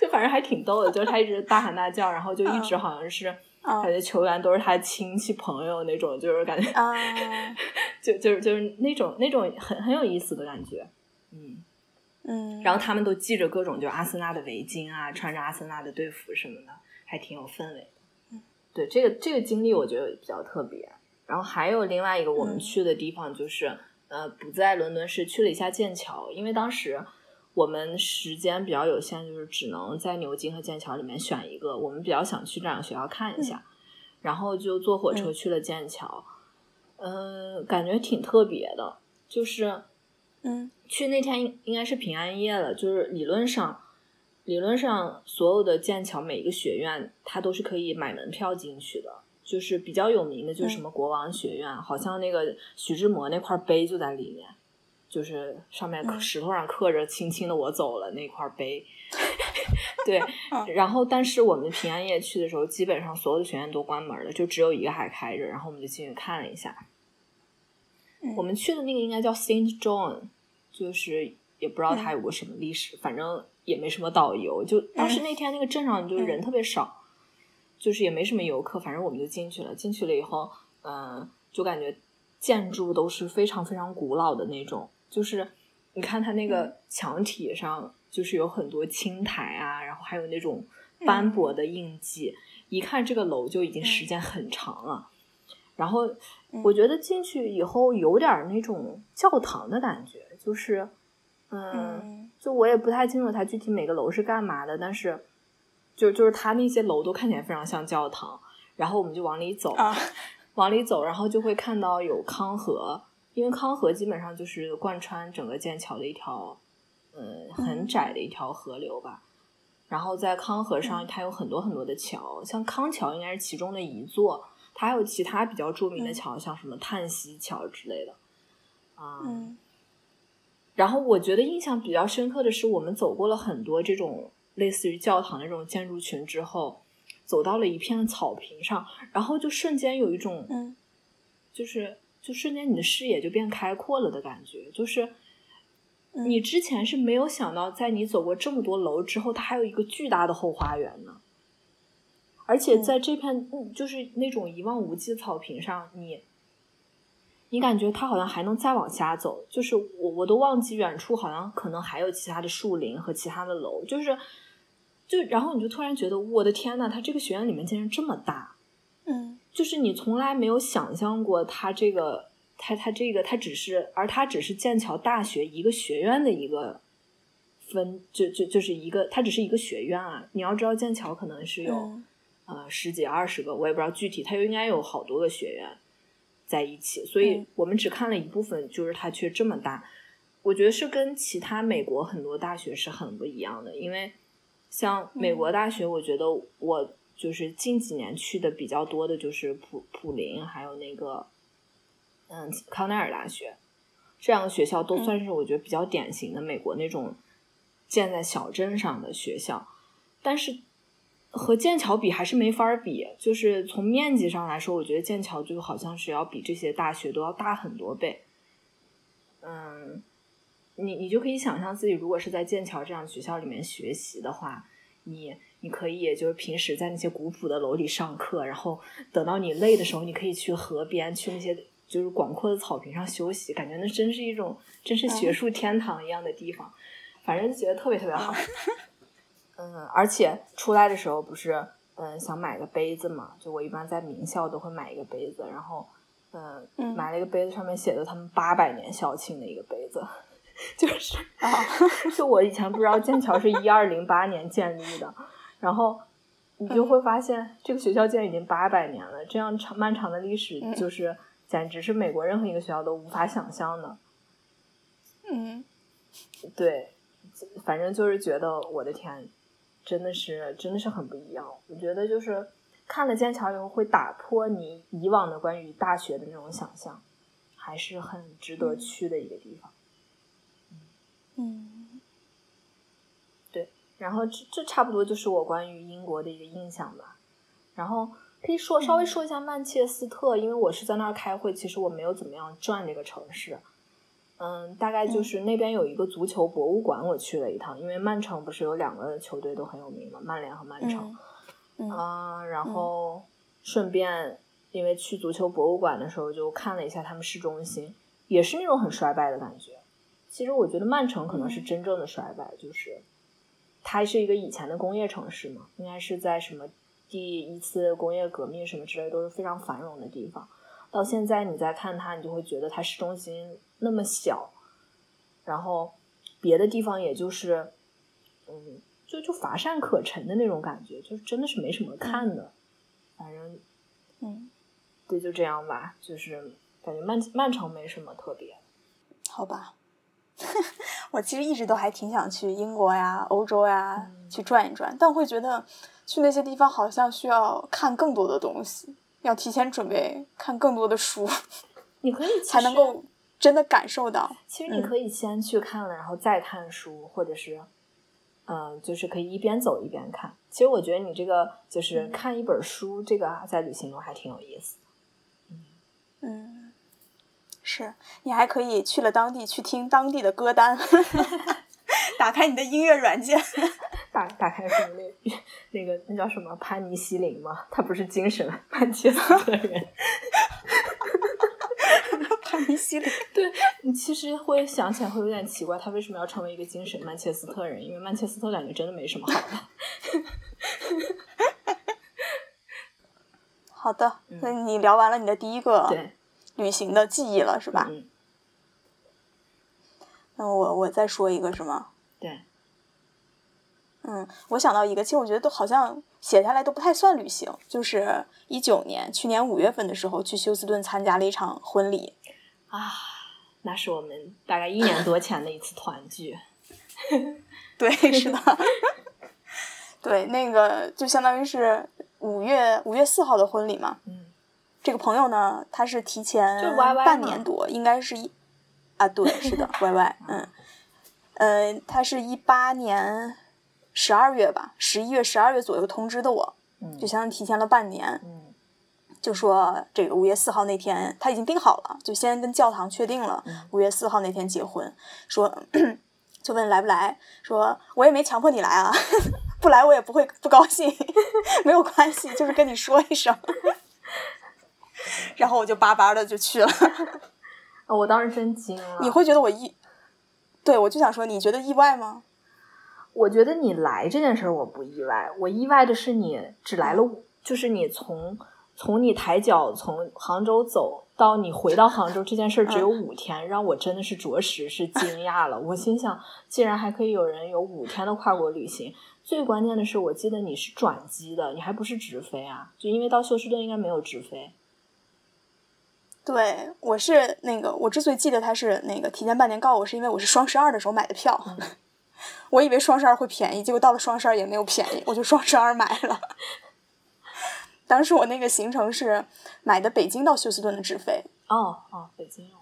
就反正还挺逗的，就是他一直大喊大叫，然后就一直好像是啊感觉球员都是他亲戚朋友那种，就是感觉 啊，就就是就是那种那种很很有意思的感觉，嗯。嗯，然后他们都系着各种就阿森纳的围巾啊，穿着阿森纳的队服什么的，还挺有氛围的。嗯，对，这个这个经历我觉得比较特别。然后还有另外一个我们嗯去的地方就是，呃，不在伦敦市，去了一下剑桥，因为当时我们时间比较有限，就是只能在牛津和剑桥里面选一个，我们比较想去这两个学校看一下，然后就坐火车嗯。去了剑桥，嗯、感觉挺特别的，就是。嗯。去那天应应该是平安夜了，就是理论上，理论上所有的剑桥每一个学院它都是可以买门票进去的，就是比较有名的就是什么国王学院，好像那个徐志摩那块碑就在里面，就是上面石头上刻着“轻轻的我走了”那块碑。对，嗯然后但是我们平安夜去的时候，基本上所有的学院都关门了，就只有一个还开着，然后我们就进去看了一下。嗯，我们去的那个应该叫 Saint John，就是也不知道它有个什么历史，反正也没什么导游。就当时那天那个镇上就人特别少，就是也没什么游客，反正我们就进去了。进去了以后，嗯、就感觉建筑都是非常非常古老的那种，就是你看它那个墙体上就是有很多青苔啊，然后还有那种斑驳的印记，一看这个楼就已经时间很长了。然后我觉得进去以后有点那种教堂的感觉，就是，嗯，嗯。就我也不太清楚它具体每个楼是干嘛的，但是就就是它那些楼都看起来非常像教堂。然后我们就往里走，啊。往里走，然后就会看到有康河，因为康河基本上就是贯穿整个剑桥的一条，嗯，很窄的一条河流吧。然后在康河上，嗯。它有很多很多的桥，像康桥应该是其中的一座，它还有其他比较著名的嗯。桥，像什么叹息桥之类的。啊、嗯。然后我觉得印象比较深刻的是，我们走过了很多这种类似于教堂的这种建筑群之后，走到了一片草坪上，然后就瞬间有一种，嗯。就是就瞬间你的视野就变开阔了的感觉，就是嗯。你之前是没有想到，在你走过这么多楼之后，它还有一个巨大的后花园呢。而且在这片嗯就是那种一望无际的草坪上，你你感觉它好像还能再往下走，就是我我都忘记远处好像可能还有其他的树林和其他的楼，就是就然后你就突然觉得我的天呐，它这个学院里面竟然这么大，嗯就是你从来没有想象过他这个他他这个他只是而他只是剑桥大学一个学院的一个分，就就就是一个它只是一个学院啊，你要知道剑桥可能是有。嗯呃十几二十个，我也不知道具体，它又应该有好多个学院在一起，所以嗯我们只看了一部分，就是它却这么大。我觉得是跟其他美国很多大学是很不一样的，因为像美国大学，我觉得我就是近几年去的比较多的就是普普林，还有那个嗯康奈尔大学，这两个学校都嗯。算是我觉得比较典型的美国那种建在小镇上的学校，但是和剑桥比还是没法比，就是从面积上来说，我觉得剑桥就好像是要比这些大学都要大很多倍。嗯，你你就可以想象自己如果是在剑桥这样学校里面学习的话，你你可以就是平时在那些古朴的楼里上课，然后等到你累的时候，你可以去河边，去那些就是广阔的草坪上休息，感觉那真是一种真是学术天堂一样的地方，反正就觉得特别特别好。嗯，而且出来的时候不是嗯想买个杯子嘛，就我一般在名校都会买一个杯子，然后嗯嗯买了一个杯子，上面写的他们八百年校庆的一个杯子，就是啊 就我以前不知道剑桥是一二零八年建立的，然后你就会发现这个学校竟然已经八百年了，这样长漫长的历史嗯就是简直是美国任何一个学校都无法想象的。嗯对，反正就是觉得我的天，真的是真的是很不一样。我觉得就是看了剑桥以后，会打破你以往的关于大学的那种想象，还是很值得嗯去的一个地方。嗯然后这这差不多就是我关于英国的一个印象吧。然后可以说稍微说一下曼彻斯特，因为我是在那儿开会，其实我没有怎么样转这个城市。嗯，大概就是那边有一个足球博物馆，我去了一趟，因为曼城不是有两个球队都很有名嘛，曼联和曼城。嗯嗯，然后顺便因为去足球博物馆的时候就看了一下他们市中心，也是那种很衰败的感觉，其实我觉得曼城可能是真正的衰败，就是它是一个以前的工业城市嘛，应该是在什么第一次工业革命什么之类都是非常繁荣的地方。到现在你再看它，你就会觉得它市中心那么小，然后别的地方也就是，嗯，就就乏善可陈的那种感觉，就是真的是没什么看的。反正嗯，对，就这样吧，就是感觉曼曼城没什么特别。好吧。我其实一直都还挺想去英国呀、欧洲呀、嗯去转一转，但我会觉得去那些地方好像需要看更多的东西，要提前准备看更多的书，你可以 才能。够真的感受到。嗯其实你可以先去看了，然后再看书，或者是，嗯、就是可以一边走一边看。其实我觉得你这个就是嗯看一本书，这个在旅行中还挺有意思。嗯，是你还可以去了当地去听当地的歌单，打开你的音乐软件。打打开什么那那个那叫什么潘尼西林吗？他不是精神曼彻斯特人。潘尼西林，对你其实会想起来会有点奇怪，他为什么要成为一个精神曼彻斯特人？因为曼彻斯特感觉真的没什么好的。好的，那你聊完了你的第一个对，旅行的记忆了，是吧？嗯，那我我再说一个，是吗？对，嗯，我想到一个，其实我觉得都好像写下来都不太算旅行，就是一九年去年五月份的时候去休斯顿参加了一场婚礼，啊，那是我们大概一年多前的一次团聚。对，是的，对，那个就相当于是五月五月四号的婚礼嘛。嗯，这个朋友呢，他是提前半年多，应该是一啊，对，是的，Y Y，嗯，呃，他是一八年十二月吧，十一月、十二月左右通知的我，嗯就相当于提前了半年。嗯就说这个五月四号那天他已经定好了，就先跟教堂确定了嗯五月四号那天结婚，说 就问来不来，说我也没强迫你来啊，不来我也不会不高兴，没有关系，就是跟你说一声。然后我就巴巴的就去了。啊，我当时真惊了。你会觉得我意，对我就想说，你觉得意外吗？我觉得你来这件事儿我不意外，我意外的是你只来了，就是你从从你抬脚从杭州走到你回到杭州这件事儿只有五天，让我真的是着实是惊讶了。我心想，竟然还可以有人有五天的跨国旅行。最关键的是，我记得你是转机的，你还不是直飞啊？就因为到休斯顿应该没有直飞。对，我是那个，我之所以记得他是那个提前半年告我，是因为我是双十二的时候买的票，我以为双十二会便宜，结果到了双十二也没有便宜，我就双十二买了。当时我那个行程是买的北京到休斯顿的直飞，哦哦，北京哦，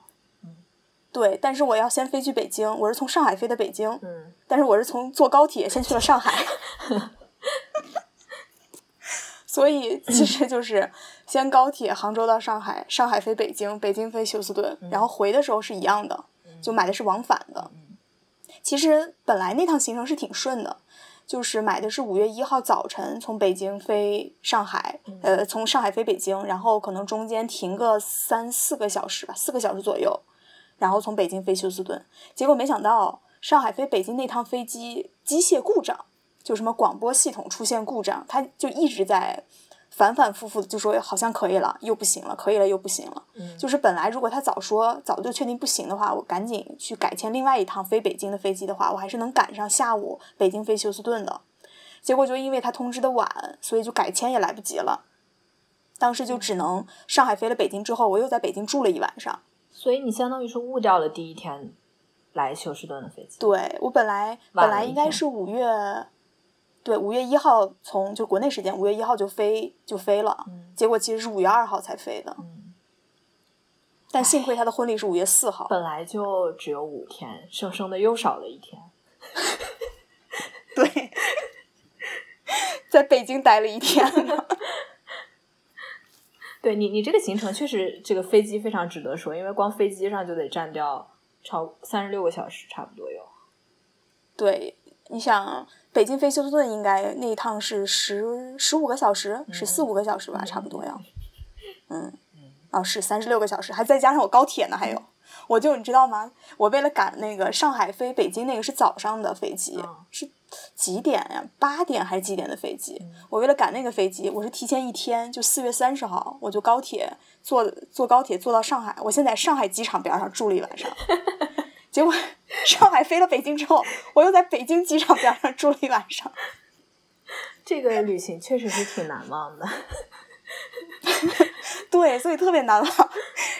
对，但是我要先飞去北京，我是从上海飞的北京，嗯。但是我是从坐高铁先去了上海，所以 其实就是先高铁杭州到上海，上海飞北京，北京飞休斯顿，然后回的时候是一样的，就买的是往返的。其实本来那趟行程是挺顺的，就是买的是五月一号早晨从北京飞上海，呃，从上海飞北京，然后可能中间停个三四个小时吧，四个小时左右，然后从北京飞休斯顿。结果没想到上海飞北京那趟飞机机械故障，就什么广播系统出现故障，他就一直在反反复复的就说好像可以了，又不行了，可以了又不行了。嗯就是本来如果他早说早就确定不行的话，我赶紧去改签另外一趟飞北京的飞机的话，我还是能赶上下午北京飞休斯顿的。结果就因为他通知的晚，所以就改签也来不及了。当时就只能上海飞了北京之后，我又在北京住了一晚上。所以你相当于是误掉了第一天来休斯顿的飞机。对我本来本来应该是五月，对五月一号从就国内时间五月一号就飞就飞了，嗯结果其实是五月二号才飞的。嗯，但幸亏他的婚礼是五月四号。本来就只有五天，生生的又少了一天。对，在北京待了一天了。对你，你这个行程确实，这个飞机非常值得说，因为光飞机上就得占掉超三十六个小时，差不多有。对，你想北京飞休斯顿应该那一趟是十十五个小时，十四五个小时吧，差不多要。嗯，哦，是三十六个小时，还再加上我高铁呢，还有。我就你知道吗？我为了赶那个上海飞北京那个是早上的飞机，嗯是几点呀？八点还是几点的飞机？嗯我为了赶那个飞机，我是提前一天，就四月三十号，我就高铁坐坐高铁坐到上海。我现在上海机场边上住了一晚上，结果 上海飞了北京之后，我又在北京机场边上住了一晚上。这个旅行确实是挺难忘的。对，所以特别难忘。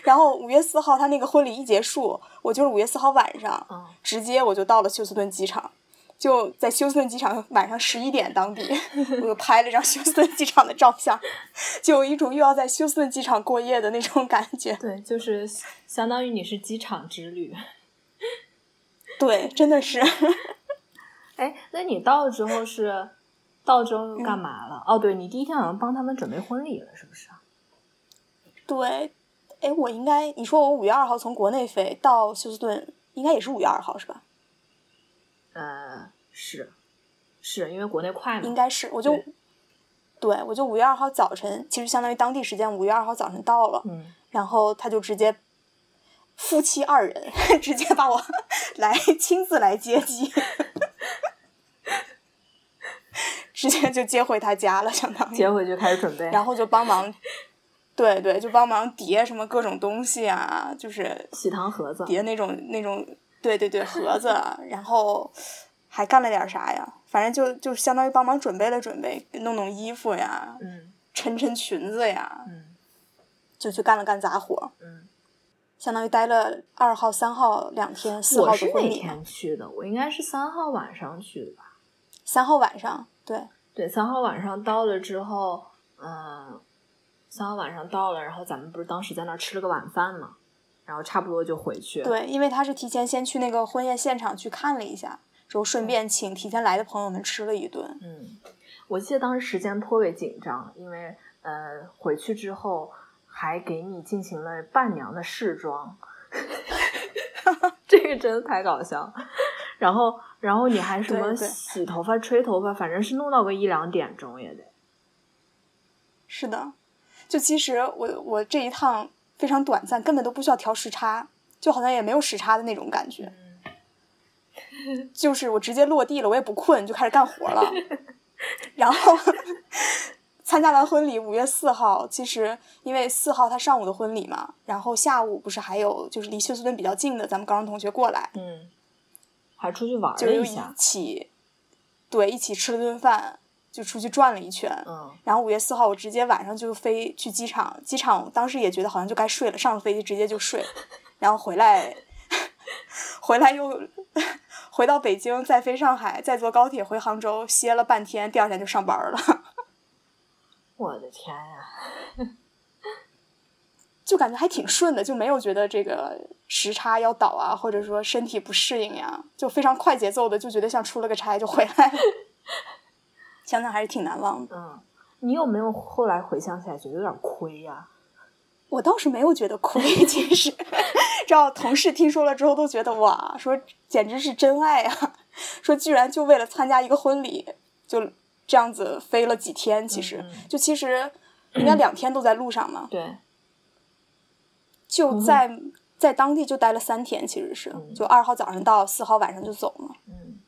然后五月四号他那个婚礼一结束，我就是五月四号晚上，嗯直接我就到了休斯顿机场，就在休斯顿机场晚上十一点当地，我就拍了张休斯顿机场的照相，就有一种又要在休斯顿机场过夜的那种感觉。对，就是相当于你是机场之旅。对，真的是。哎，那你到了之后是到之后干嘛了？哦，对你第一天好像帮他们准备婚礼了，是不是啊？对，哎，我应该你说我五月二号从国内飞到休斯顿，应该也是五月二号是吧？呃，是，是因为国内快嘛。应该是，我就对对我就五月二号早晨，其实相当于当地时间五月二号早晨到了。嗯，然后他就直接夫妻二人 直接把我来亲自来接机，直接就接回他家了，相当于，接回去开始准备。然后就帮忙，对对，就帮忙叠什么各种东西啊，就是喜糖盒子。叠那种那种，对对对，盒子，啊然后还干了点啥呀？反正就就相当于帮忙准备了准备，弄弄衣服呀，嗯抻抻裙子呀，嗯就去干了干杂活。嗯。相当于待了二号、三号两天，四号是哪的婚礼嘛。天去的？我应该是三号晚上去的吧？三号晚上，对对，三号晚上到了之后，嗯，三号晚上到了，然后咱们不是当时在那儿吃了个晚饭嘛，然后差不多就回去。对，因为他是提前先去那个婚宴现场去看了一下，之后顺便请提前来的朋友们吃了一顿。嗯，我记得当时时间颇为紧张，因为呃回去之后还给你进行了伴娘的试妆，这个真的太搞笑。然后，然后你还什么洗头发、吹头发，反正是弄到个一两点钟也得。是的，就其实我我这一趟非常短暂，根本都不需要调时差，就好像也没有时差的那种感觉。就是我直接落地了，我也不困，就开始干活了。然后参加完婚礼，五月四号，其实因为四号他上午的婚礼嘛，然后下午不是还有就是离休斯顿比较近的咱们高中同学过来，嗯，还出去玩就又一了一下。起，对，一起吃了顿饭，就出去转了一圈。嗯然后五月四号，我直接晚上就飞去机场，机场当时也觉得好像就该睡了，上了飞机直接就睡，然后回来，回来又回到北京，再飞上海，再坐高铁回杭州，歇了半天，第二天就上班了，我的天呀！就感觉还挺顺的，就没有觉得这个时差要倒啊，或者说身体不适应呀，就非常快节奏的，就觉得像出了个差就回来了，想想还是挺难忘的。嗯，你有没有后来回想起来觉得有点亏呀、我倒是没有觉得亏，其实，知道同事听说了之后都觉得哇，说简直是真爱啊，说居然就为了参加一个婚礼，就这样子飞了几天，其实、就其实应该两天都在路上嘛，对，就在、在当地就待了三天，其实是嗯。就二号早上到，四号晚上就走了，嗯。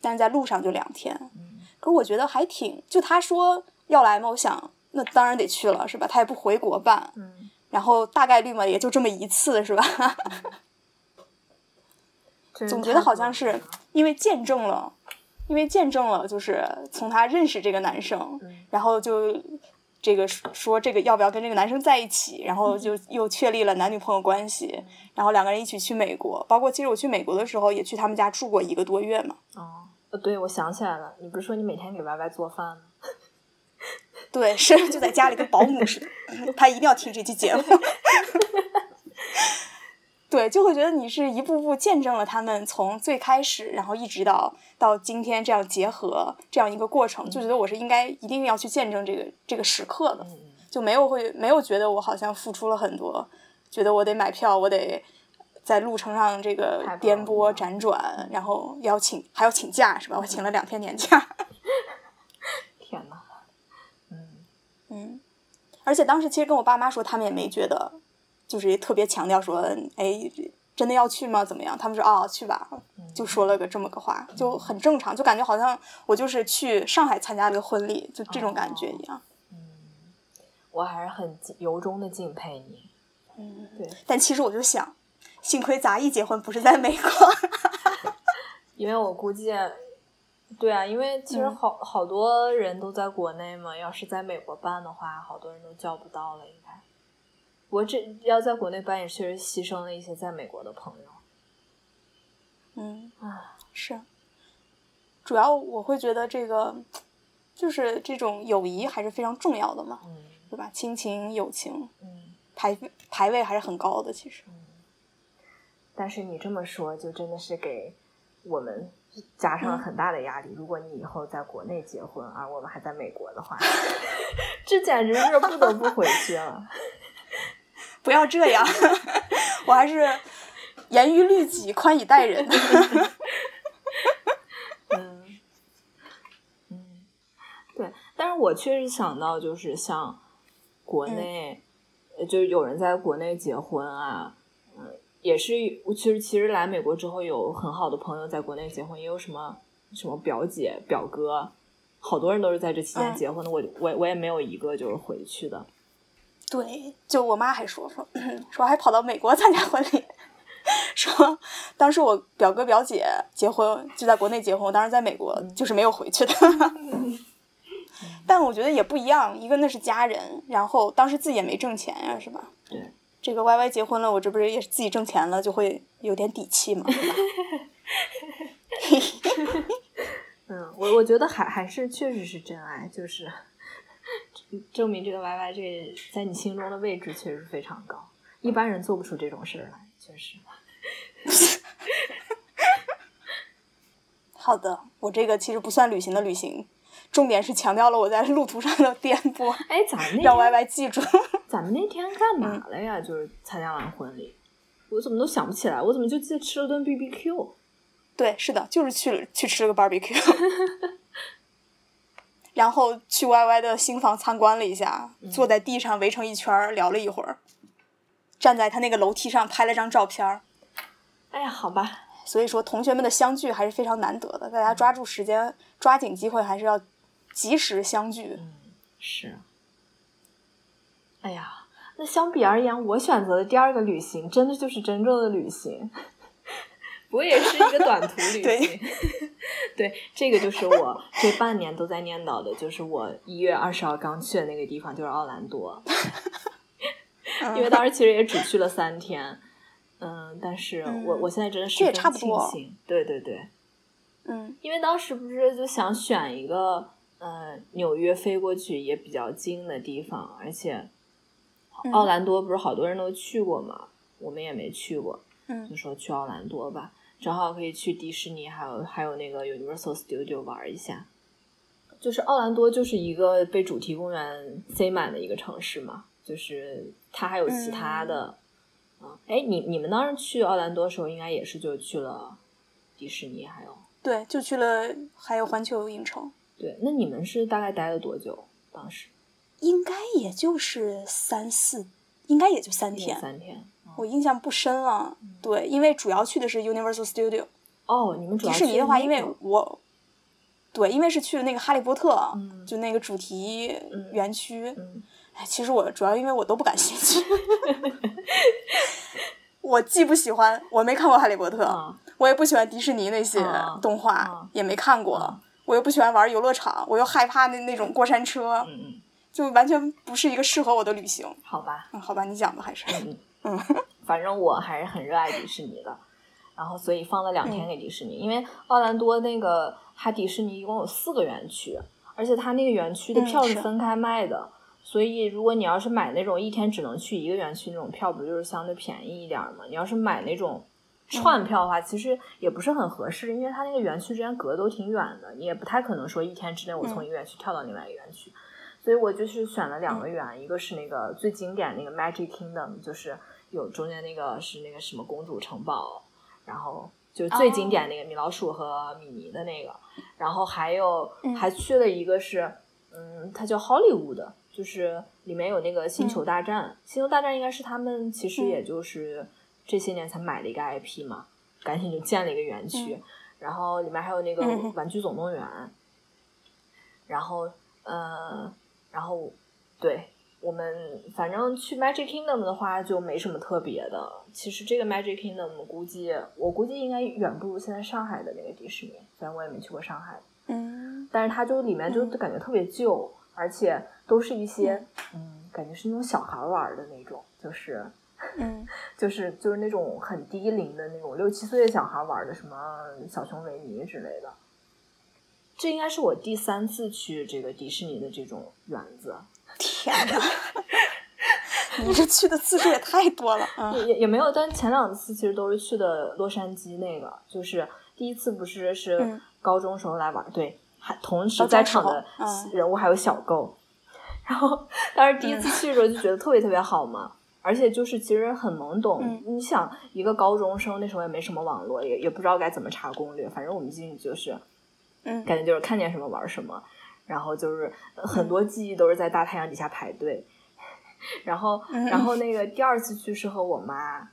但是在路上就两天，嗯。可是我觉得还挺，就他说要来嘛，我想那当然得去了，是吧？他也不回国办，嗯，然后大概率嘛，也就这么一次，是吧？总觉得好像是因为见证了，因为见证了，就是从他认识这个男生，嗯然后就这个说说这个要不要跟这个男生在一起，然后就又确立了男女朋友关系，然后两个人一起去美国，包括其实我去美国的时候也去他们家住过一个多月嘛，哦，呃，对，我想起来了，你不是说你每天给 Y Y 做饭吗？对，是就在家里跟保姆似的，他一定要听这期节目。对，就会觉得你是一步步见证了他们从最开始，然后一直到到今天这样结合这样一个过程，就觉得我是应该一定要去见证这个这个时刻的，嗯。就没有会没有觉得我好像付出了很多，觉得我得买票，我得在路程上这个颠簸辗转，然后要请还要请假是吧？我请了两天年假。天呐，嗯。嗯，而且当时其实跟我爸妈说，他们也没觉得，就是特别强调说，哎，真的要去吗？怎么样？他们说啊，去吧，就说了个这么个话，就很正常，就感觉好像我就是去上海参加了个婚礼，就这种感觉一样。嗯，我还是很由衷的敬佩你。嗯，对。但其实我就想，幸亏杂役结婚不是在美国，因为我估计，对啊，因为其实好好多人都在国内嘛，要是在美国办的话，好多人都叫不到了，应该。我这要在国内办也确实牺牲了一些在美国的朋友。嗯啊，是。主要我会觉得这个，就是这种友谊还是非常重要的嘛，嗯，对吧？亲情、友情，嗯，排排位还是很高的，其实。嗯。但是你这么说，就真的是给我们加上了很大的压力。如果你以后在国内结婚，而我们还在美国的话，这简直是不得不回去了。不要这样，我还是严于律己，宽以待人。嗯嗯，对，但是我确实想到，就是像国内，就是有人在国内结婚啊，嗯，也是，其实其实来美国之后，有很好的朋友在国内结婚，也有什么什么表姐表哥，好多人都是在这期间结婚的。我我我也没有一个就是回去的。对，就我妈还说说 说还跑到美国参加婚礼，说当时我表哥表姐结婚就在国内结婚，我当时在美国就是没有回去的。但我觉得也不一样，一个那是家人，然后当时自己也没挣钱呀，是吧？对，这个 Y Y 结婚了，我这不是也是自己挣钱了，就会有点底气嘛。嗯，我我觉得还还是确实是真爱，就是。证明这个 Y Y 这在你心中的位置确实非常高，一般人做不出这种事儿来，确实。好的，我这个其实不算旅行的旅行，重点是强调了我在路途上的颠簸。哎，咱们 让 Y Y 记住。咱们那天干嘛了呀？就是参加完婚礼，我怎么都想不起来，我怎么就记得吃了顿 B B Q？对，是的，就是去去吃了个 barbecue。然后去 Y Y 的新房参观了一下，坐在地上围成一圈聊了一会儿，站在他那个楼梯上拍了张照片儿。哎呀，好吧。所以说，同学们的相聚还是非常难得的，大家抓住时间，抓紧机会，还是要及时相聚。嗯，是。哎呀，那相比而言，我选择的第二个旅行，真的就是真正的旅行。我也是一个短途旅 行，对，这个就是我这半年都在念叨的，就是我一月二十号刚去的那个地方，就是奥兰多。因为当时其实也只去了三天，嗯，但是我我现在真的十分庆幸，对对对，嗯，因为当时不是就想选一个，呃，纽约飞过去也比较近的地方，而且奥兰多不是好多人都去过嘛，我们也没去过，嗯，就说去奥兰多吧。正好可以去迪士尼，还有还有那个 Universal Studio 玩一下。就是奥兰多就是一个被主题公园塞满的一个城市嘛，就是它还有其他的。啊，哎，你你们当时去奥兰多的时候，应该也是就去了迪士尼，还有对，就去了还有环球影城。对，那你们是大概待了多久？当时应该也就是三四，应该也就三天。三天。我印象不深了，对，因为主要去的是 Universal Studio。哦，你们主要迪士尼的话，因为我，对，因为是去了那个哈利波特，就那个主题园区。哎，其实我主要因为我都不感兴趣。我既不喜欢，我没看过哈利波特，我也不喜欢迪士尼那些动画，也没看过。我又不喜欢玩游乐场，我又害怕那那种过山车，就完全不是一个适合我的旅行。好吧，嗯，好吧，你讲吧，还是。嗯，反正我还是很热爱迪士尼的，然后所以放了两天给迪士尼，因为奥兰多那个它迪士尼一共有四个园区，而且它那个园区的票是分开卖的，所以如果你要是买那种一天只能去一个园区那种票，不就是相对便宜一点嘛？你要是买那种串票的话，其实也不是很合适，因为它那个园区之间隔都挺远的，你也不太可能说一天之内我从一个园区跳到另外一个园区，所以我就是选了两个园，一个是那个最经典那个 Magic Kingdom，就是。有中间那个是那个什么公主城堡，然后就是最经典那个米老鼠和米妮的那个，然后还有还去了一个是，嗯，它叫 Hollywood，就是里面有那个星球大战，星球大战应该是他们其实也就是这些年才买的一个 IP 嘛，赶紧就建了一个园区，嗯。然后里面还有那个嗯。玩具总动员，然后呃，然后对我们反正去 Magic Kingdom 的话就没什么特别的。其实这个 Magic Kingdom 估计我估计应该远不如现在上海的那个迪士尼，虽然我也没去过上海，嗯但是它就里面就嗯感觉特别旧，而且都是一些嗯，感觉是那种小孩玩的那种，就是。嗯 就是就是那种很低龄的那种六七岁的小孩玩的什么小熊维尼之类的。这应该是我第三次去这个迪士尼的这种园子，天哪，你这去的次数也太多了啊！也也也没有，但前两次其实都是去的洛杉矶那个，就是第一次不是是嗯高中时候来玩，对，还同时在场的嗯人物还有小狗，然后当时第一次去的时候就觉得特别特别好嘛。而且就是其实很懵懂，嗯你想一个高中生那时候也没什么网络，也也不知道该怎么查攻略，反正我们进去就是嗯。感觉就是看见什么玩什么，然后就是呃很多记忆都是在大太阳底下排队，然后嗯。然后那个第二次去是和我妈，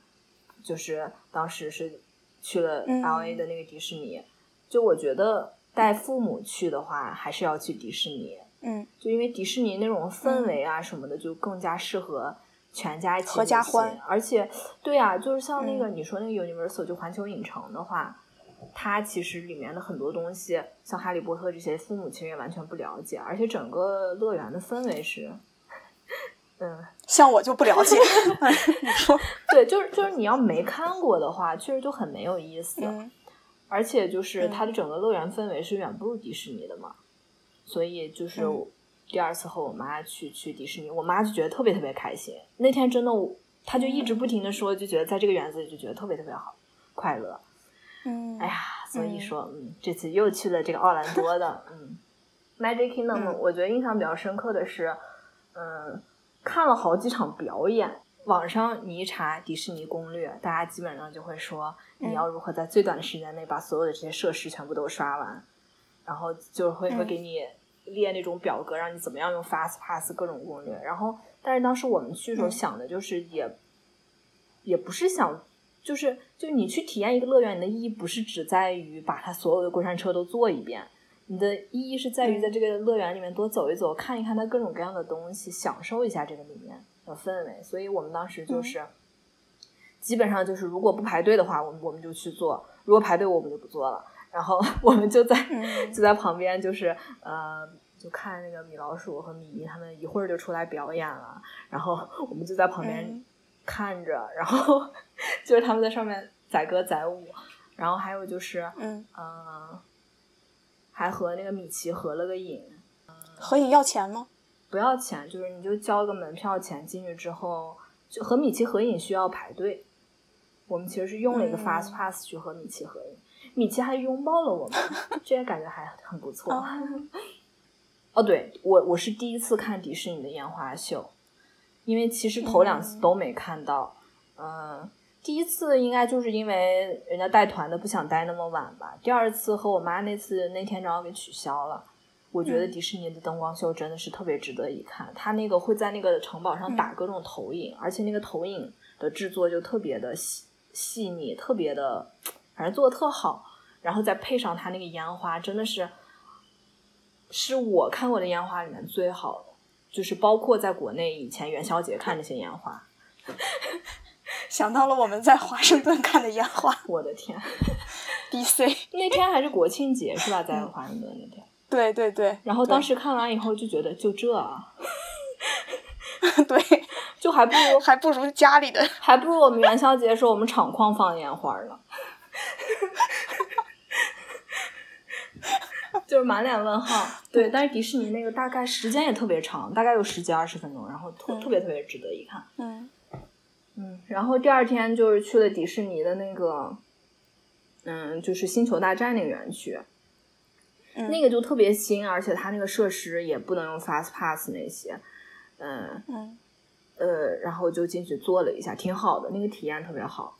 就是当时是去了嗯。L A 的那个迪士尼，就我觉得带父母去的话，还是要去迪士尼，嗯。就因为迪士尼那种氛围啊什么的，就更加适合全家一起合家欢。而且，对呀、就是像那个、嗯。你说那个 Universal 就环球影城的话，它其实里面的很多东西，像哈利波特这些，父母其实也完全不了解，而且整个乐园的氛围是，嗯，像我就不了解。你说，对，就是就是你要没看过的话，确实就很没有意思。嗯而且就是嗯它的整个乐园氛围是远不如迪士尼的嘛，所以就是嗯第二次和我妈去去迪士尼，我妈就觉得特别特别开心。那天真的我，她就一直不停的说，就觉得在这个园子里就觉得特别特别好，快乐。嗯，哎呀，所以说，嗯，这次又去了这个奥兰多的，嗯，Magic Kingdom，、嗯。我觉得印象比较深刻的是，嗯，看了好几场表演。网上你一查迪士尼攻略，大家基本上就会说你要如何在最短的时间内把所有的这些设施全部都刷完，然后就会会嗯给你列那种表格，让你怎么样用 Fast Pass 各种攻略。然后，但是当时我们去的时候嗯。想的就是也，也不是想，就是就你去体验一个乐园，你的意义不是只在于把它所有的过山车都坐一遍，你的意义是在于嗯在这个乐园里面多走一走，看一看它各种各样的东西，享受一下这个里面的氛围。所以我们当时就是。基本上就是，如果不排队的话，我们我们就去做；如果排队，我们就不做了。然后我们就在、嗯就在旁边，就是呃，就看那个米老鼠和米妮他们一会儿就出来表演了，然后我们就在旁边嗯看着，然后 就是他们在上面载歌载舞，然后还有就是嗯，呃，还和那个米奇合了个影，合影要钱吗？不要钱，就是你就交个门票钱进去之后，就和米奇合影需要排队。我们其实是用了一个嗯 Fast Pass 去和米奇合影，米奇还拥抱了我们，这也感觉还很不错。哦 哦，对我我是第一次看迪士尼的烟花秀，因为其实头两次嗯都没看到。嗯、第一次应该就是因为人家带团的不想待那么晚吧。第二次和我妈那次那天正好给取消了。我觉得嗯迪士尼的灯光秀真的是特别值得一看，它那个会在那个城堡上打嗯各种投影，而且那个投影的制作就特别的细细腻，特别的，反正做的特好。然后再配上它那个烟花，真的是是我看过的烟花里面最好的，就是包括在国内以前元宵节看那些烟花，想到了我们在华盛顿看的烟花我的天，，DC。那天还是国庆节是吧？在华盛顿那天。对对对，对然后当时看完以后就觉得就这啊，对，就还不如还不如家里的。还不如我们元宵节的时候我们厂矿放烟花呢，就是满脸问号。对，但是迪士尼那个大概时间也特别长，大概有十几二十分钟，然后特嗯特别特别值得一看。嗯嗯，然后第二天就是去了迪士尼的那个，嗯，就是星球大战那个园区，嗯，那个就特别新，而且它那个设施也不能用 Fast Pass 那些，嗯嗯呃，然后就进去坐了一下，挺好的，那个体验特别好。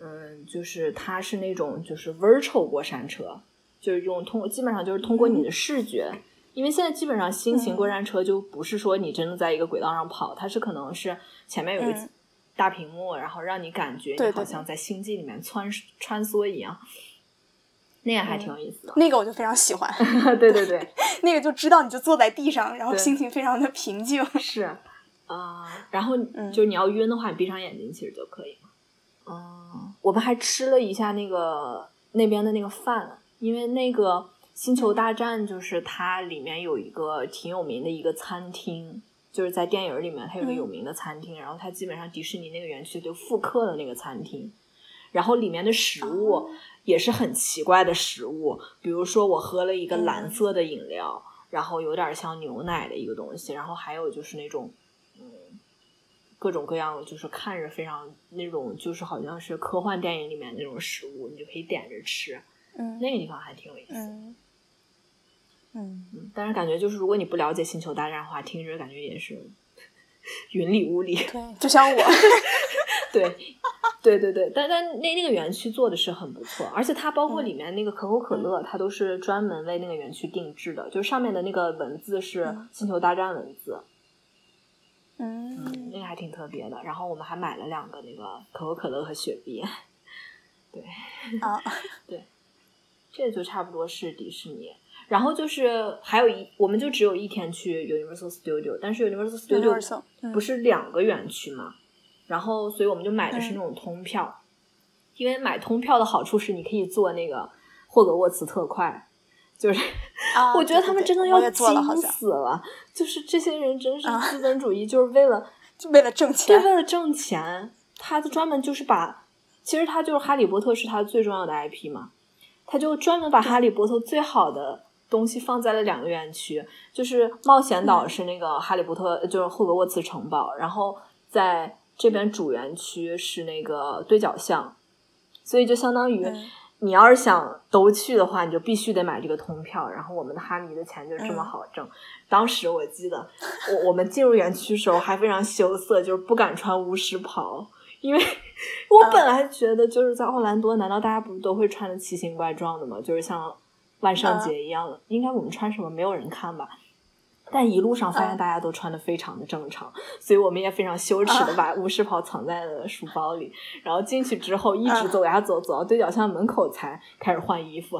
嗯，就是它是那种就是 virtual 过山车，就是用通过基本上就是通过你的视觉，因为现在基本上新型过山车就不是说你真的在一个轨道上跑，它是可能是前面有个、嗯大屏幕，然后让你感觉你好像在星际里面穿穿梭一样，那个还挺有意思的。那个我就非常喜欢，对对对，那个就知道你就坐在地上，然后心情非常的平静。是啊、然后嗯就你要晕的话，你闭上眼睛其实就可以了。嗯，我们还吃了一下那个那边的那个饭，因为那个星球大战就是它里面有一个挺有名的一个餐厅，就是在电影里面它有个嗯。有名的餐厅，然后它基本上迪士尼那个园区就复刻了那个餐厅，然后里面的食物哦。也是很奇怪的食物，比如说我喝了一个蓝嗯。色的饮料，然后有点像牛奶的一个东西，然后还有就是那种嗯各种各样，就是看着非常那种就是好像是科幻电影里面那种食物，你就可以点着吃，嗯。那个地方还挺有意思。嗯。但是感觉就是如果你不了解星球大战的话，听着感觉也是 云里雾里。对，就像我，对，对对对，但但那那个园区做的是很不错，而且它包括里面那个可口可乐，它都是专门为那个园区定制的，就是上面的那个文字是嗯。星球大战文字，嗯，嗯那个还挺特别的。然后我们还买了两个那个可口可乐和雪碧，对啊，这就差不多是迪士尼。然后就是还有一，我们就只有一天去 Universal Studio，但是 Universal Studio 不是两个园区嘛，然后所以我们就买的是那种通票，因为买通票的好处是你可以坐那个霍格沃茨特快，就是、啊我觉得他们真的要惊像死了，就是这些人真是啊资本主义，就是为了 就为了挣对钱。为了挣钱，他就专门就是把，其实他就是哈利波特是他最重要的 IP 嘛，他就专门把哈利波特最好的东西放在了两个园区，就是冒险岛嗯。是那个哈利波特，就是霍格沃茨城堡，然后在这边主园区是那个对角巷，所以就相当于嗯你要是想都去的话，你就必须得买这个通票，然后我们的哈迷的钱就这么嗯。好挣。当时我记得我我们进入园区的时候还非常羞涩，就是不敢穿巫师袍，因为我嗯本来觉得就是在奥兰多，难道大家不是都会穿的奇形怪状的吗？就是像万圣节一样的，应该我们穿什么没有人看吧？但一路上发现嗯。大家都穿的非常的正常，所以我们也非常羞耻的嗯。把巫师袍藏在了书包里，然后进去之后一直嗯。走呀走，走到对角巷门口才开始换衣服。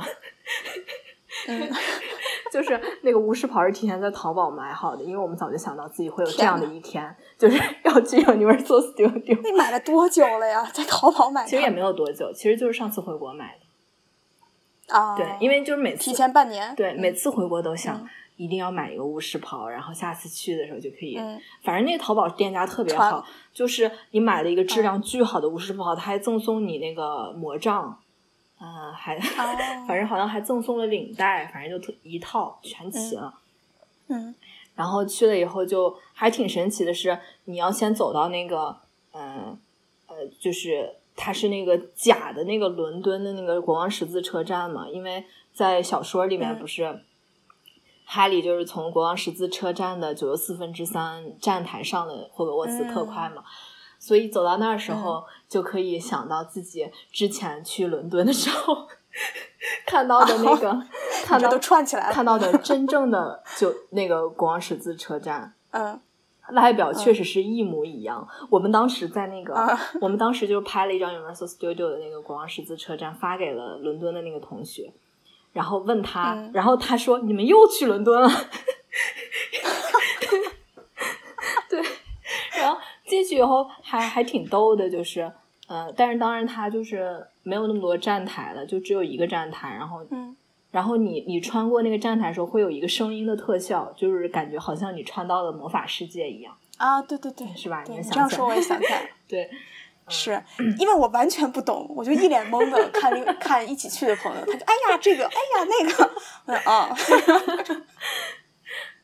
嗯，就是那个巫师袍是提前在淘宝买好的，因为我们早就想到自己会有这样的呐一天，就是 要去 Universal Studio。你买了多久了呀？在淘宝买的？其实也没有多久，其实就是上次回国买的。啊，对，因为就是每次提前半年。对每次回国都想、嗯一定要买一个巫师袍，然后下次去的时候就可以。嗯反正那个淘宝店家特别好，就是你买了一个质嗯量巨好的巫师袍，他还赠送你那个魔杖，嗯、还、哦 反正好像还赠送了领带，反正就特一套全齐了。嗯然后去了以后就还挺神奇的是，你要先走到那个，嗯呃就是它是那个假的那个伦敦的那个国王十字车站嘛，因为在小说里面嗯不是。哈利就是从国王十字车站的九又四分之三站台上的霍格沃茨特快嘛，所以走到那儿时候、就可以想到自己之前去伦敦的时候 看到的那个，看到这都串起来了看到的真正的就那个国王十字车站。嗯外表确实是一模一样。我们当时在那个，啊我们当时就拍了一张 Universal Studio 的那个国王十字车站，发给了伦敦的那个同学，然后问他，嗯然后他说：“你们又去伦敦了？”对，然后进去以后还还挺逗的，就是，呃，但是当然他就是没有那么多站台了，就只有一个站台，然后嗯然后你你穿过那个站台的时候，会有一个声音的特效，就是感觉好像你穿到了魔法世界一样，啊，对对对，是吧？你这样说我也想起来了。对，是因为我完全不懂，我就一脸懵的 看另看一起去的朋友，他就哎呀这个，哎呀那个，我说啊，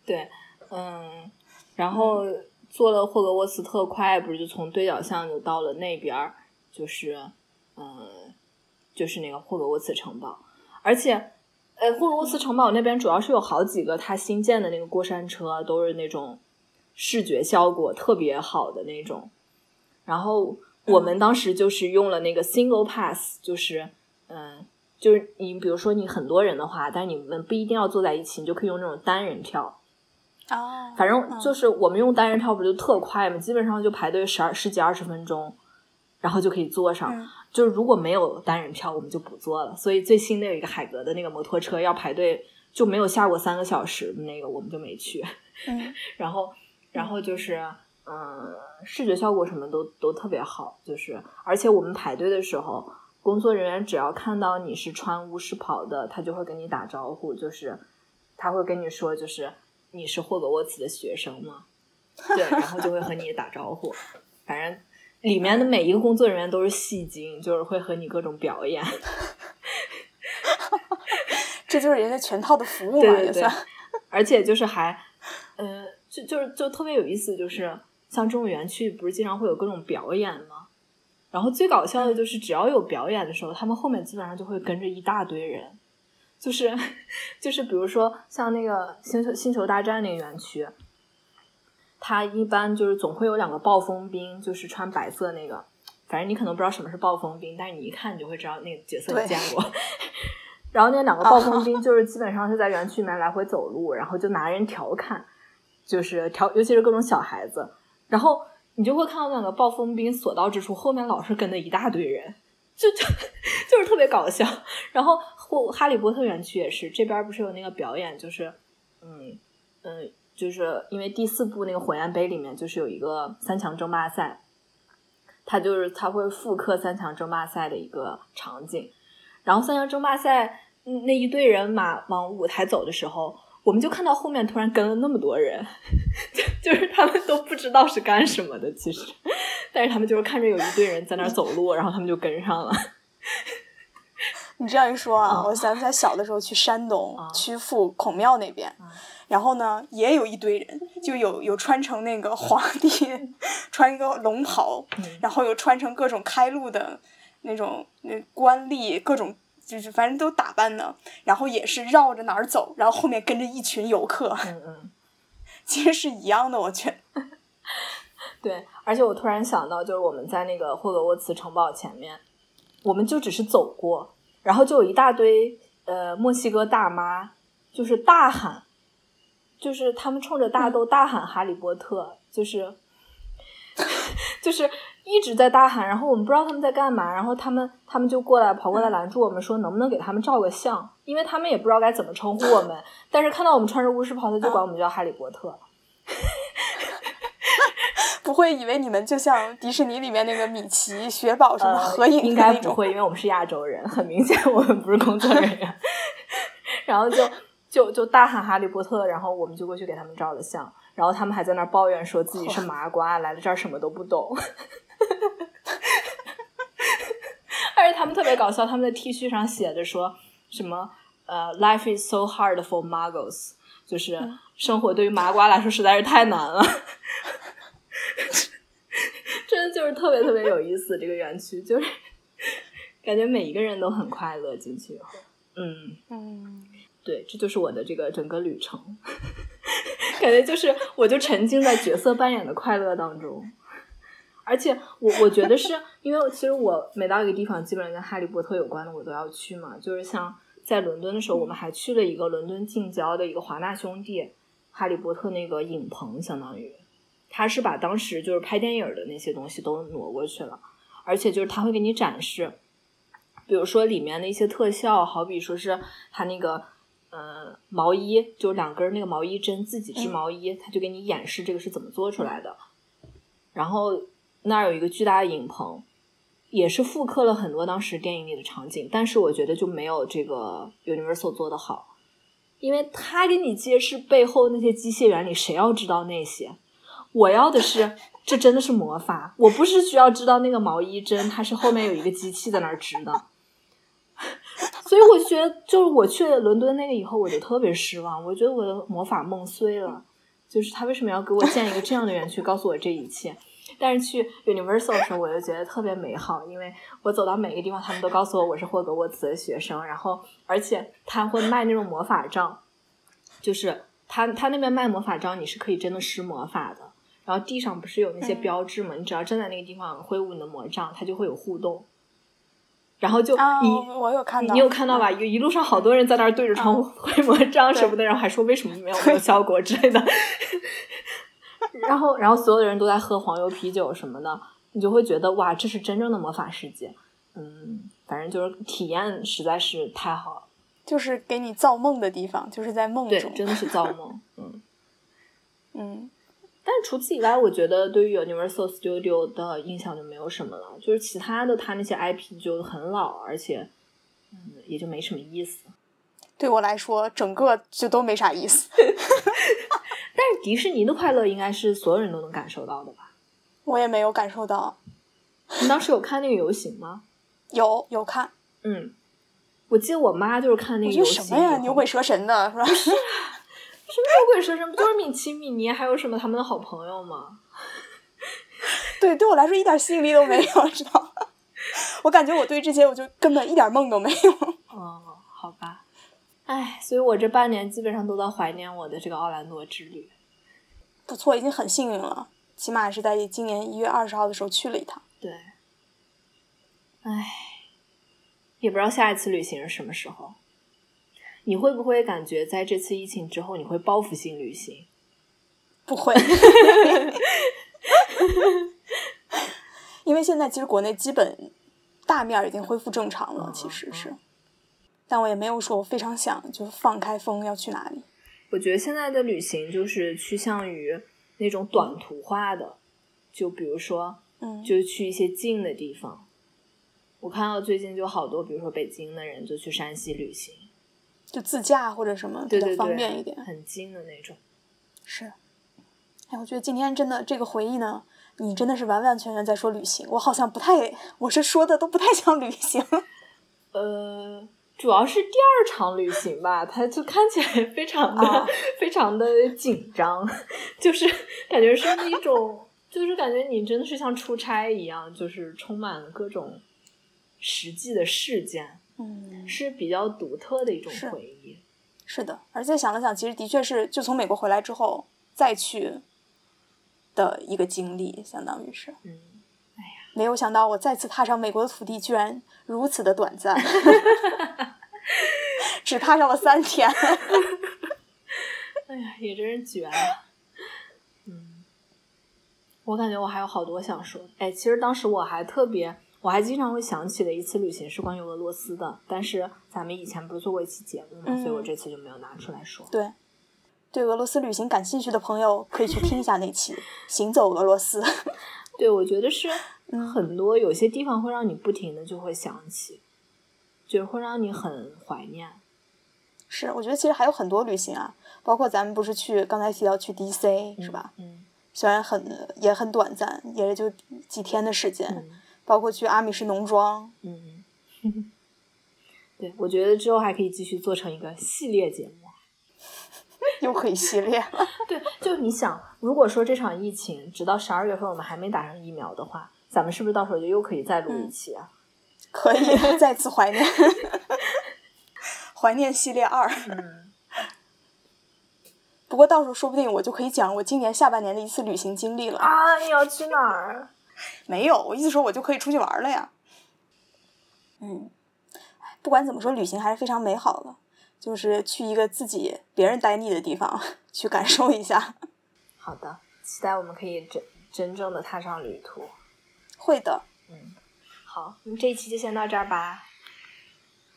对，嗯，然后坐了霍格沃茨特快，不是就从对角巷就到了那边儿，就是，嗯，就是那个霍格沃茨城堡，而且，呃，霍格沃茨城堡那边主要是有好几个它新建的那个过山车，都是那种视觉效果特别好的那种，然后我们当时就是用了那个 single pass，就是，嗯。就是你，比如说你很多人的话，但是你们不一定要坐在一起，你就可以用那种单人票，哦，反正就是我们用单人票不就特快嘛，基本上就排队十二十几二十分钟，然后就可以坐上。嗯就是如果没有单人票，我们就不坐了。所以最新的有一个海格的那个摩托车要排队，就没有下过三个小时的那个，我们就没去。嗯 然后，然后就是，嗯，视觉效果什么都都特别好，就是，而且我们排队的时候，工作人员只要看到你是穿巫师袍的，他就会跟你打招呼，就是他会跟你说，就是你是霍格沃茨的学生吗？对，然后就会和你打招呼，反正。里面的每一个工作人员都是戏精，就是会和你各种表演。这就是人家全套的服务嘛，对对对也算。，而且就是还，呃，就就是就特别有意思，就是像这种园区不是经常会有各种表演吗？然后最搞笑的就是，只要有表演的时候，他们后面基本上就会跟着一大堆人，就是 就是比如说像那个星球星球大战那个园区，它一般就是总会有两个暴风兵，就是穿白色那个，反正你可能不知道什么是暴风兵，但是你一看你就会知道那个角色对你见过。然后那两个暴风兵就是基本上是在园区里面来回走路，然后就拿人调侃，就是调，尤其是各种小孩子，然后你就会看到那两个暴风兵所到之处，后面老是跟着一大堆人，就就就是特别搞笑。然后或哈利波特园区也是，这边不是有那个表演，就是嗯嗯，就是因为第四部那个火焰杯里面就是有一个三强争霸赛，它就是它会复刻三强争霸赛的一个场景。然后三强争霸赛嗯那一队人马往舞台走的时候，我们就看到后面突然跟了那么多人，就就是他们都不知道是干什么的，其实，但是他们就是看着有一队人在那走路，然后他们就跟上了。你这样一说啊，啊我想起来小的时候去山东啊曲阜孔庙那边，啊然后呢也有一堆人，就有有穿成那个皇帝 穿一个龙袍，嗯然后有穿成各种开路的那种那官吏，各种就是反正都打扮的，然后也是绕着哪儿走，然后后面跟着一群游客，嗯嗯。其实是一样的，我觉得。对，而且我突然想到，就是我们在那个霍格沃茨城堡前面，我们就只是走过，然后就有一大堆呃墨西哥大妈，就是大喊，就是他们冲着大豆大喊“哈利波特”，就是 就是一直在大喊，然后我们不知道他们在干嘛，然后他们他们就过来跑过来拦住我们说能不能给他们照个相，因为他们也不知道该怎么称呼我们，但是看到我们穿着巫师袍，他就管我们叫哈利波特。不会以为你们就像迪士尼里面那个米奇、雪宝什么合影呃、应。该不会，因为我们是亚洲人，很明显我们不是工作人员。然后就就就大喊哈利波特，然后我们就过去给他们照了相，然后他们还在那儿抱怨说自己是麻瓜，来了这儿什么都不懂。而且他们特别搞笑，他们的 T 恤上写着说什么呃，Life is so hard for muggles，就是生活对于麻瓜来说实在是太难了。真的就是特别特别有意思，这个园区就是感觉每一个人都很快乐进去以后，嗯，嗯，对，这就是我的这个整个旅程，感觉就是我就沉浸在角色扮演的快乐当中，而且我我觉得是因为其实我每到一个地方，基本上跟哈利波特有关的我都要去嘛，就是像在伦敦的时候，我们还去了一个伦敦近郊的一个华纳兄弟哈利波特那个影棚，相当于。他是把当时就是拍电影的那些东西都挪过去了，而且就是他会给你展示，比如说里面的一些特效，好比说是他那个呃毛衣，就两根那个毛衣针自己织毛衣，他就给你演示这个是怎么做出来的。然后那儿有一个巨大的影棚，也是复刻了很多当时电影里的场景，但是我觉得就没有这个 Universal 做的好，因为他给你揭示背后那些机械原理，谁要知道那些？我要的是，这真的是魔法。我不是需要知道那个毛衣针，它是后面有一个机器在那儿织的。所以我就觉得，就是我去了伦敦那个以后，我就特别失望。我觉得我的魔法梦碎了。就是他为什么要给我建一个这样的园区，告诉我这一切？但是去 Universal 的时候，我就觉得特别美好，因为我走到每个地方，他们都告诉我我是霍格沃茨的学生，然后而且他会卖那种魔法杖，就是他他那边卖魔法杖，你是可以真的施魔法的。然后地上不是有那些标志吗？你只要站在那个地方挥舞你的魔杖，它就会有互动。然后就啊，一、我我有看到，你有看到吧？嗯一一路上好多人在那儿对着窗户挥魔杖什么的，然后还说为什么没有没有效果之类的。然后，然后所有的人都在喝黄油啤酒什么的，你就会觉得哇，这是真正的魔法世界。嗯，反正就是体验实在是太好了，就是给你造梦的地方，就是在梦对，中。真的是造梦。嗯，嗯，但是除此以外，我觉得对于 Universal Studio 的印象就没有什么了，就是其他的他那些 IP 就很老，而且嗯也就没什么意思。对我来说，整个就都没啥意思。但是迪士尼的快乐应该是所有人都能感受到的吧？我也没有感受到，你当时有看那个游行吗？有有看，嗯，我记得我妈就是看那个游行什么呀，牛鬼蛇神的是吧？什么牛鬼蛇神，不就是米奇、米妮，还有什么他们的好朋友吗？对，对我来说一点吸引力都没有，知道吗？我感觉我对这些我就根本一点梦都没有。哦，好吧，哎，所以我这半年基本上都在怀念我的这个奥兰多之旅。不错，已经很幸运了，起码是在今年一月二十号的时候去了一趟。对，哎，也不知道下一次旅行是什么时候。你会不会感觉在这次疫情之后，你会报复性旅行？不会，因为现在其实国内基本大面儿已经恢复正常了，嗯其实是嗯，但我也没有说我非常想就放开风要去哪里。我觉得现在的旅行就是趋向于那种短途化的，就比如说，嗯，就是去一些近的地方。我看到最近就好多，比如说北京的人就去山西旅行，就自驾或者什么比较方便一点。很近的那种。是，哎，我觉得今天真的这个回忆呢，你真的是完完全全在说旅行，我好像不太，我是说的都不太像旅行。呃，主要是第二场旅行吧，它就看起来非常的、啊非常的紧张，就是感觉是那种，就是感觉你真的是像出差一样，就是充满了各种实际的事件，嗯，是比较独特的一种回忆。是的，而且想了想，其实的确是就从美国回来之后再去的一个经历，相当于是嗯，没有想到我再次踏上美国的土地，居然如此的短暂，只踏上了三天。哎呀，也真是绝了。嗯，我感觉我还有好多想说的。哎，其实当时我还特别，我还经常会想起的一次旅行是关于俄罗斯的，但是咱们以前不是做过一期节目嘛，嗯所以我这次就没有拿出来说。对，对俄罗斯旅行感兴趣的朋友可以去听一下那期《行走俄罗斯》。对，我觉得是嗯很多有些地方会让你不停的就会想起，就是会让你很怀念。是，我觉得其实还有很多旅行啊，包括咱们不是去刚才提到去 DC 是吧？嗯虽然很也很短暂，也就几天的时间，嗯包括去阿米什农庄，嗯，对，我觉得之后还可以继续做成一个系列节目。又可以系列了。对，就你想，如果说这场疫情直到十二月份我们还没打上疫苗的话，咱们是不是到时候就又可以再录一期啊？可以再次怀念，怀念系列二。嗯，不过到时候说不定我就可以讲我今年下半年的一次旅行经历了。啊，你要去哪儿？没有，我意思说我就可以出去玩了呀。嗯，哎不管怎么说，旅行还是非常美好的，就是去一个自己别人待腻的地方去感受一下。好的，期待我们可以真真正的踏上旅途。会的，嗯，好，那么这一期就先到这儿吧。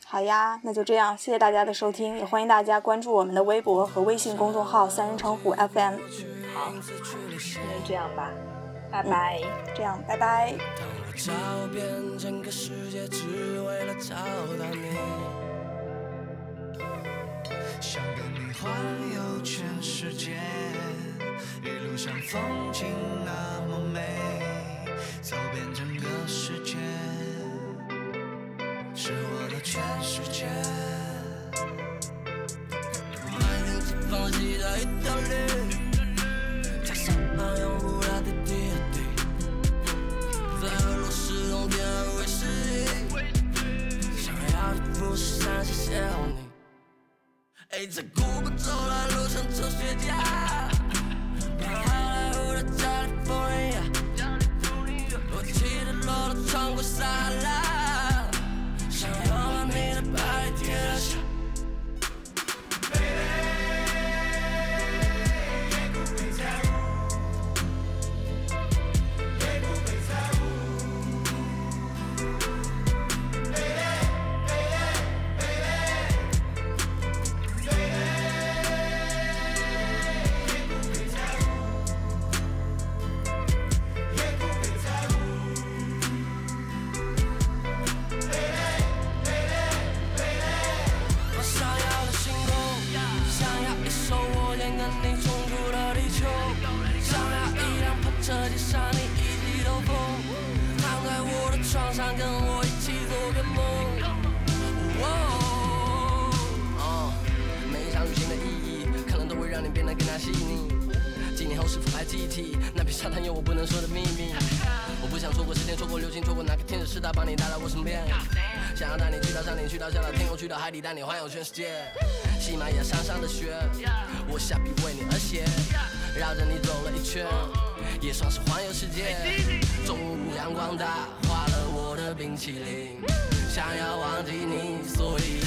好呀，那就这样，谢谢大家的收听，也欢迎大家关注我们的微博和微信公众号“三人成虎 FM”。好，那就这样吧，拜拜。这样，拜拜。当我找遍整个世界，只为了找到你。想跟你环游全世界，一路上风景那么美，走遍整个世界，是我的全世界。买零食放弃的一条路，加上那永不老的滴在俄罗斯冬天喝威士忌，想要的不是山，谢谢你。哎，在古巴走来路上抽雪茄，把好莱坞的加利福尼亚，我骑着骆驼穿过撒哈拉，你环游全世界，喜马拉雅山上的雪，我下笔为你而写，绕着你走了一圈，也算是环游世界。中午阳光大化了我的冰淇淋，想要忘记你，所以。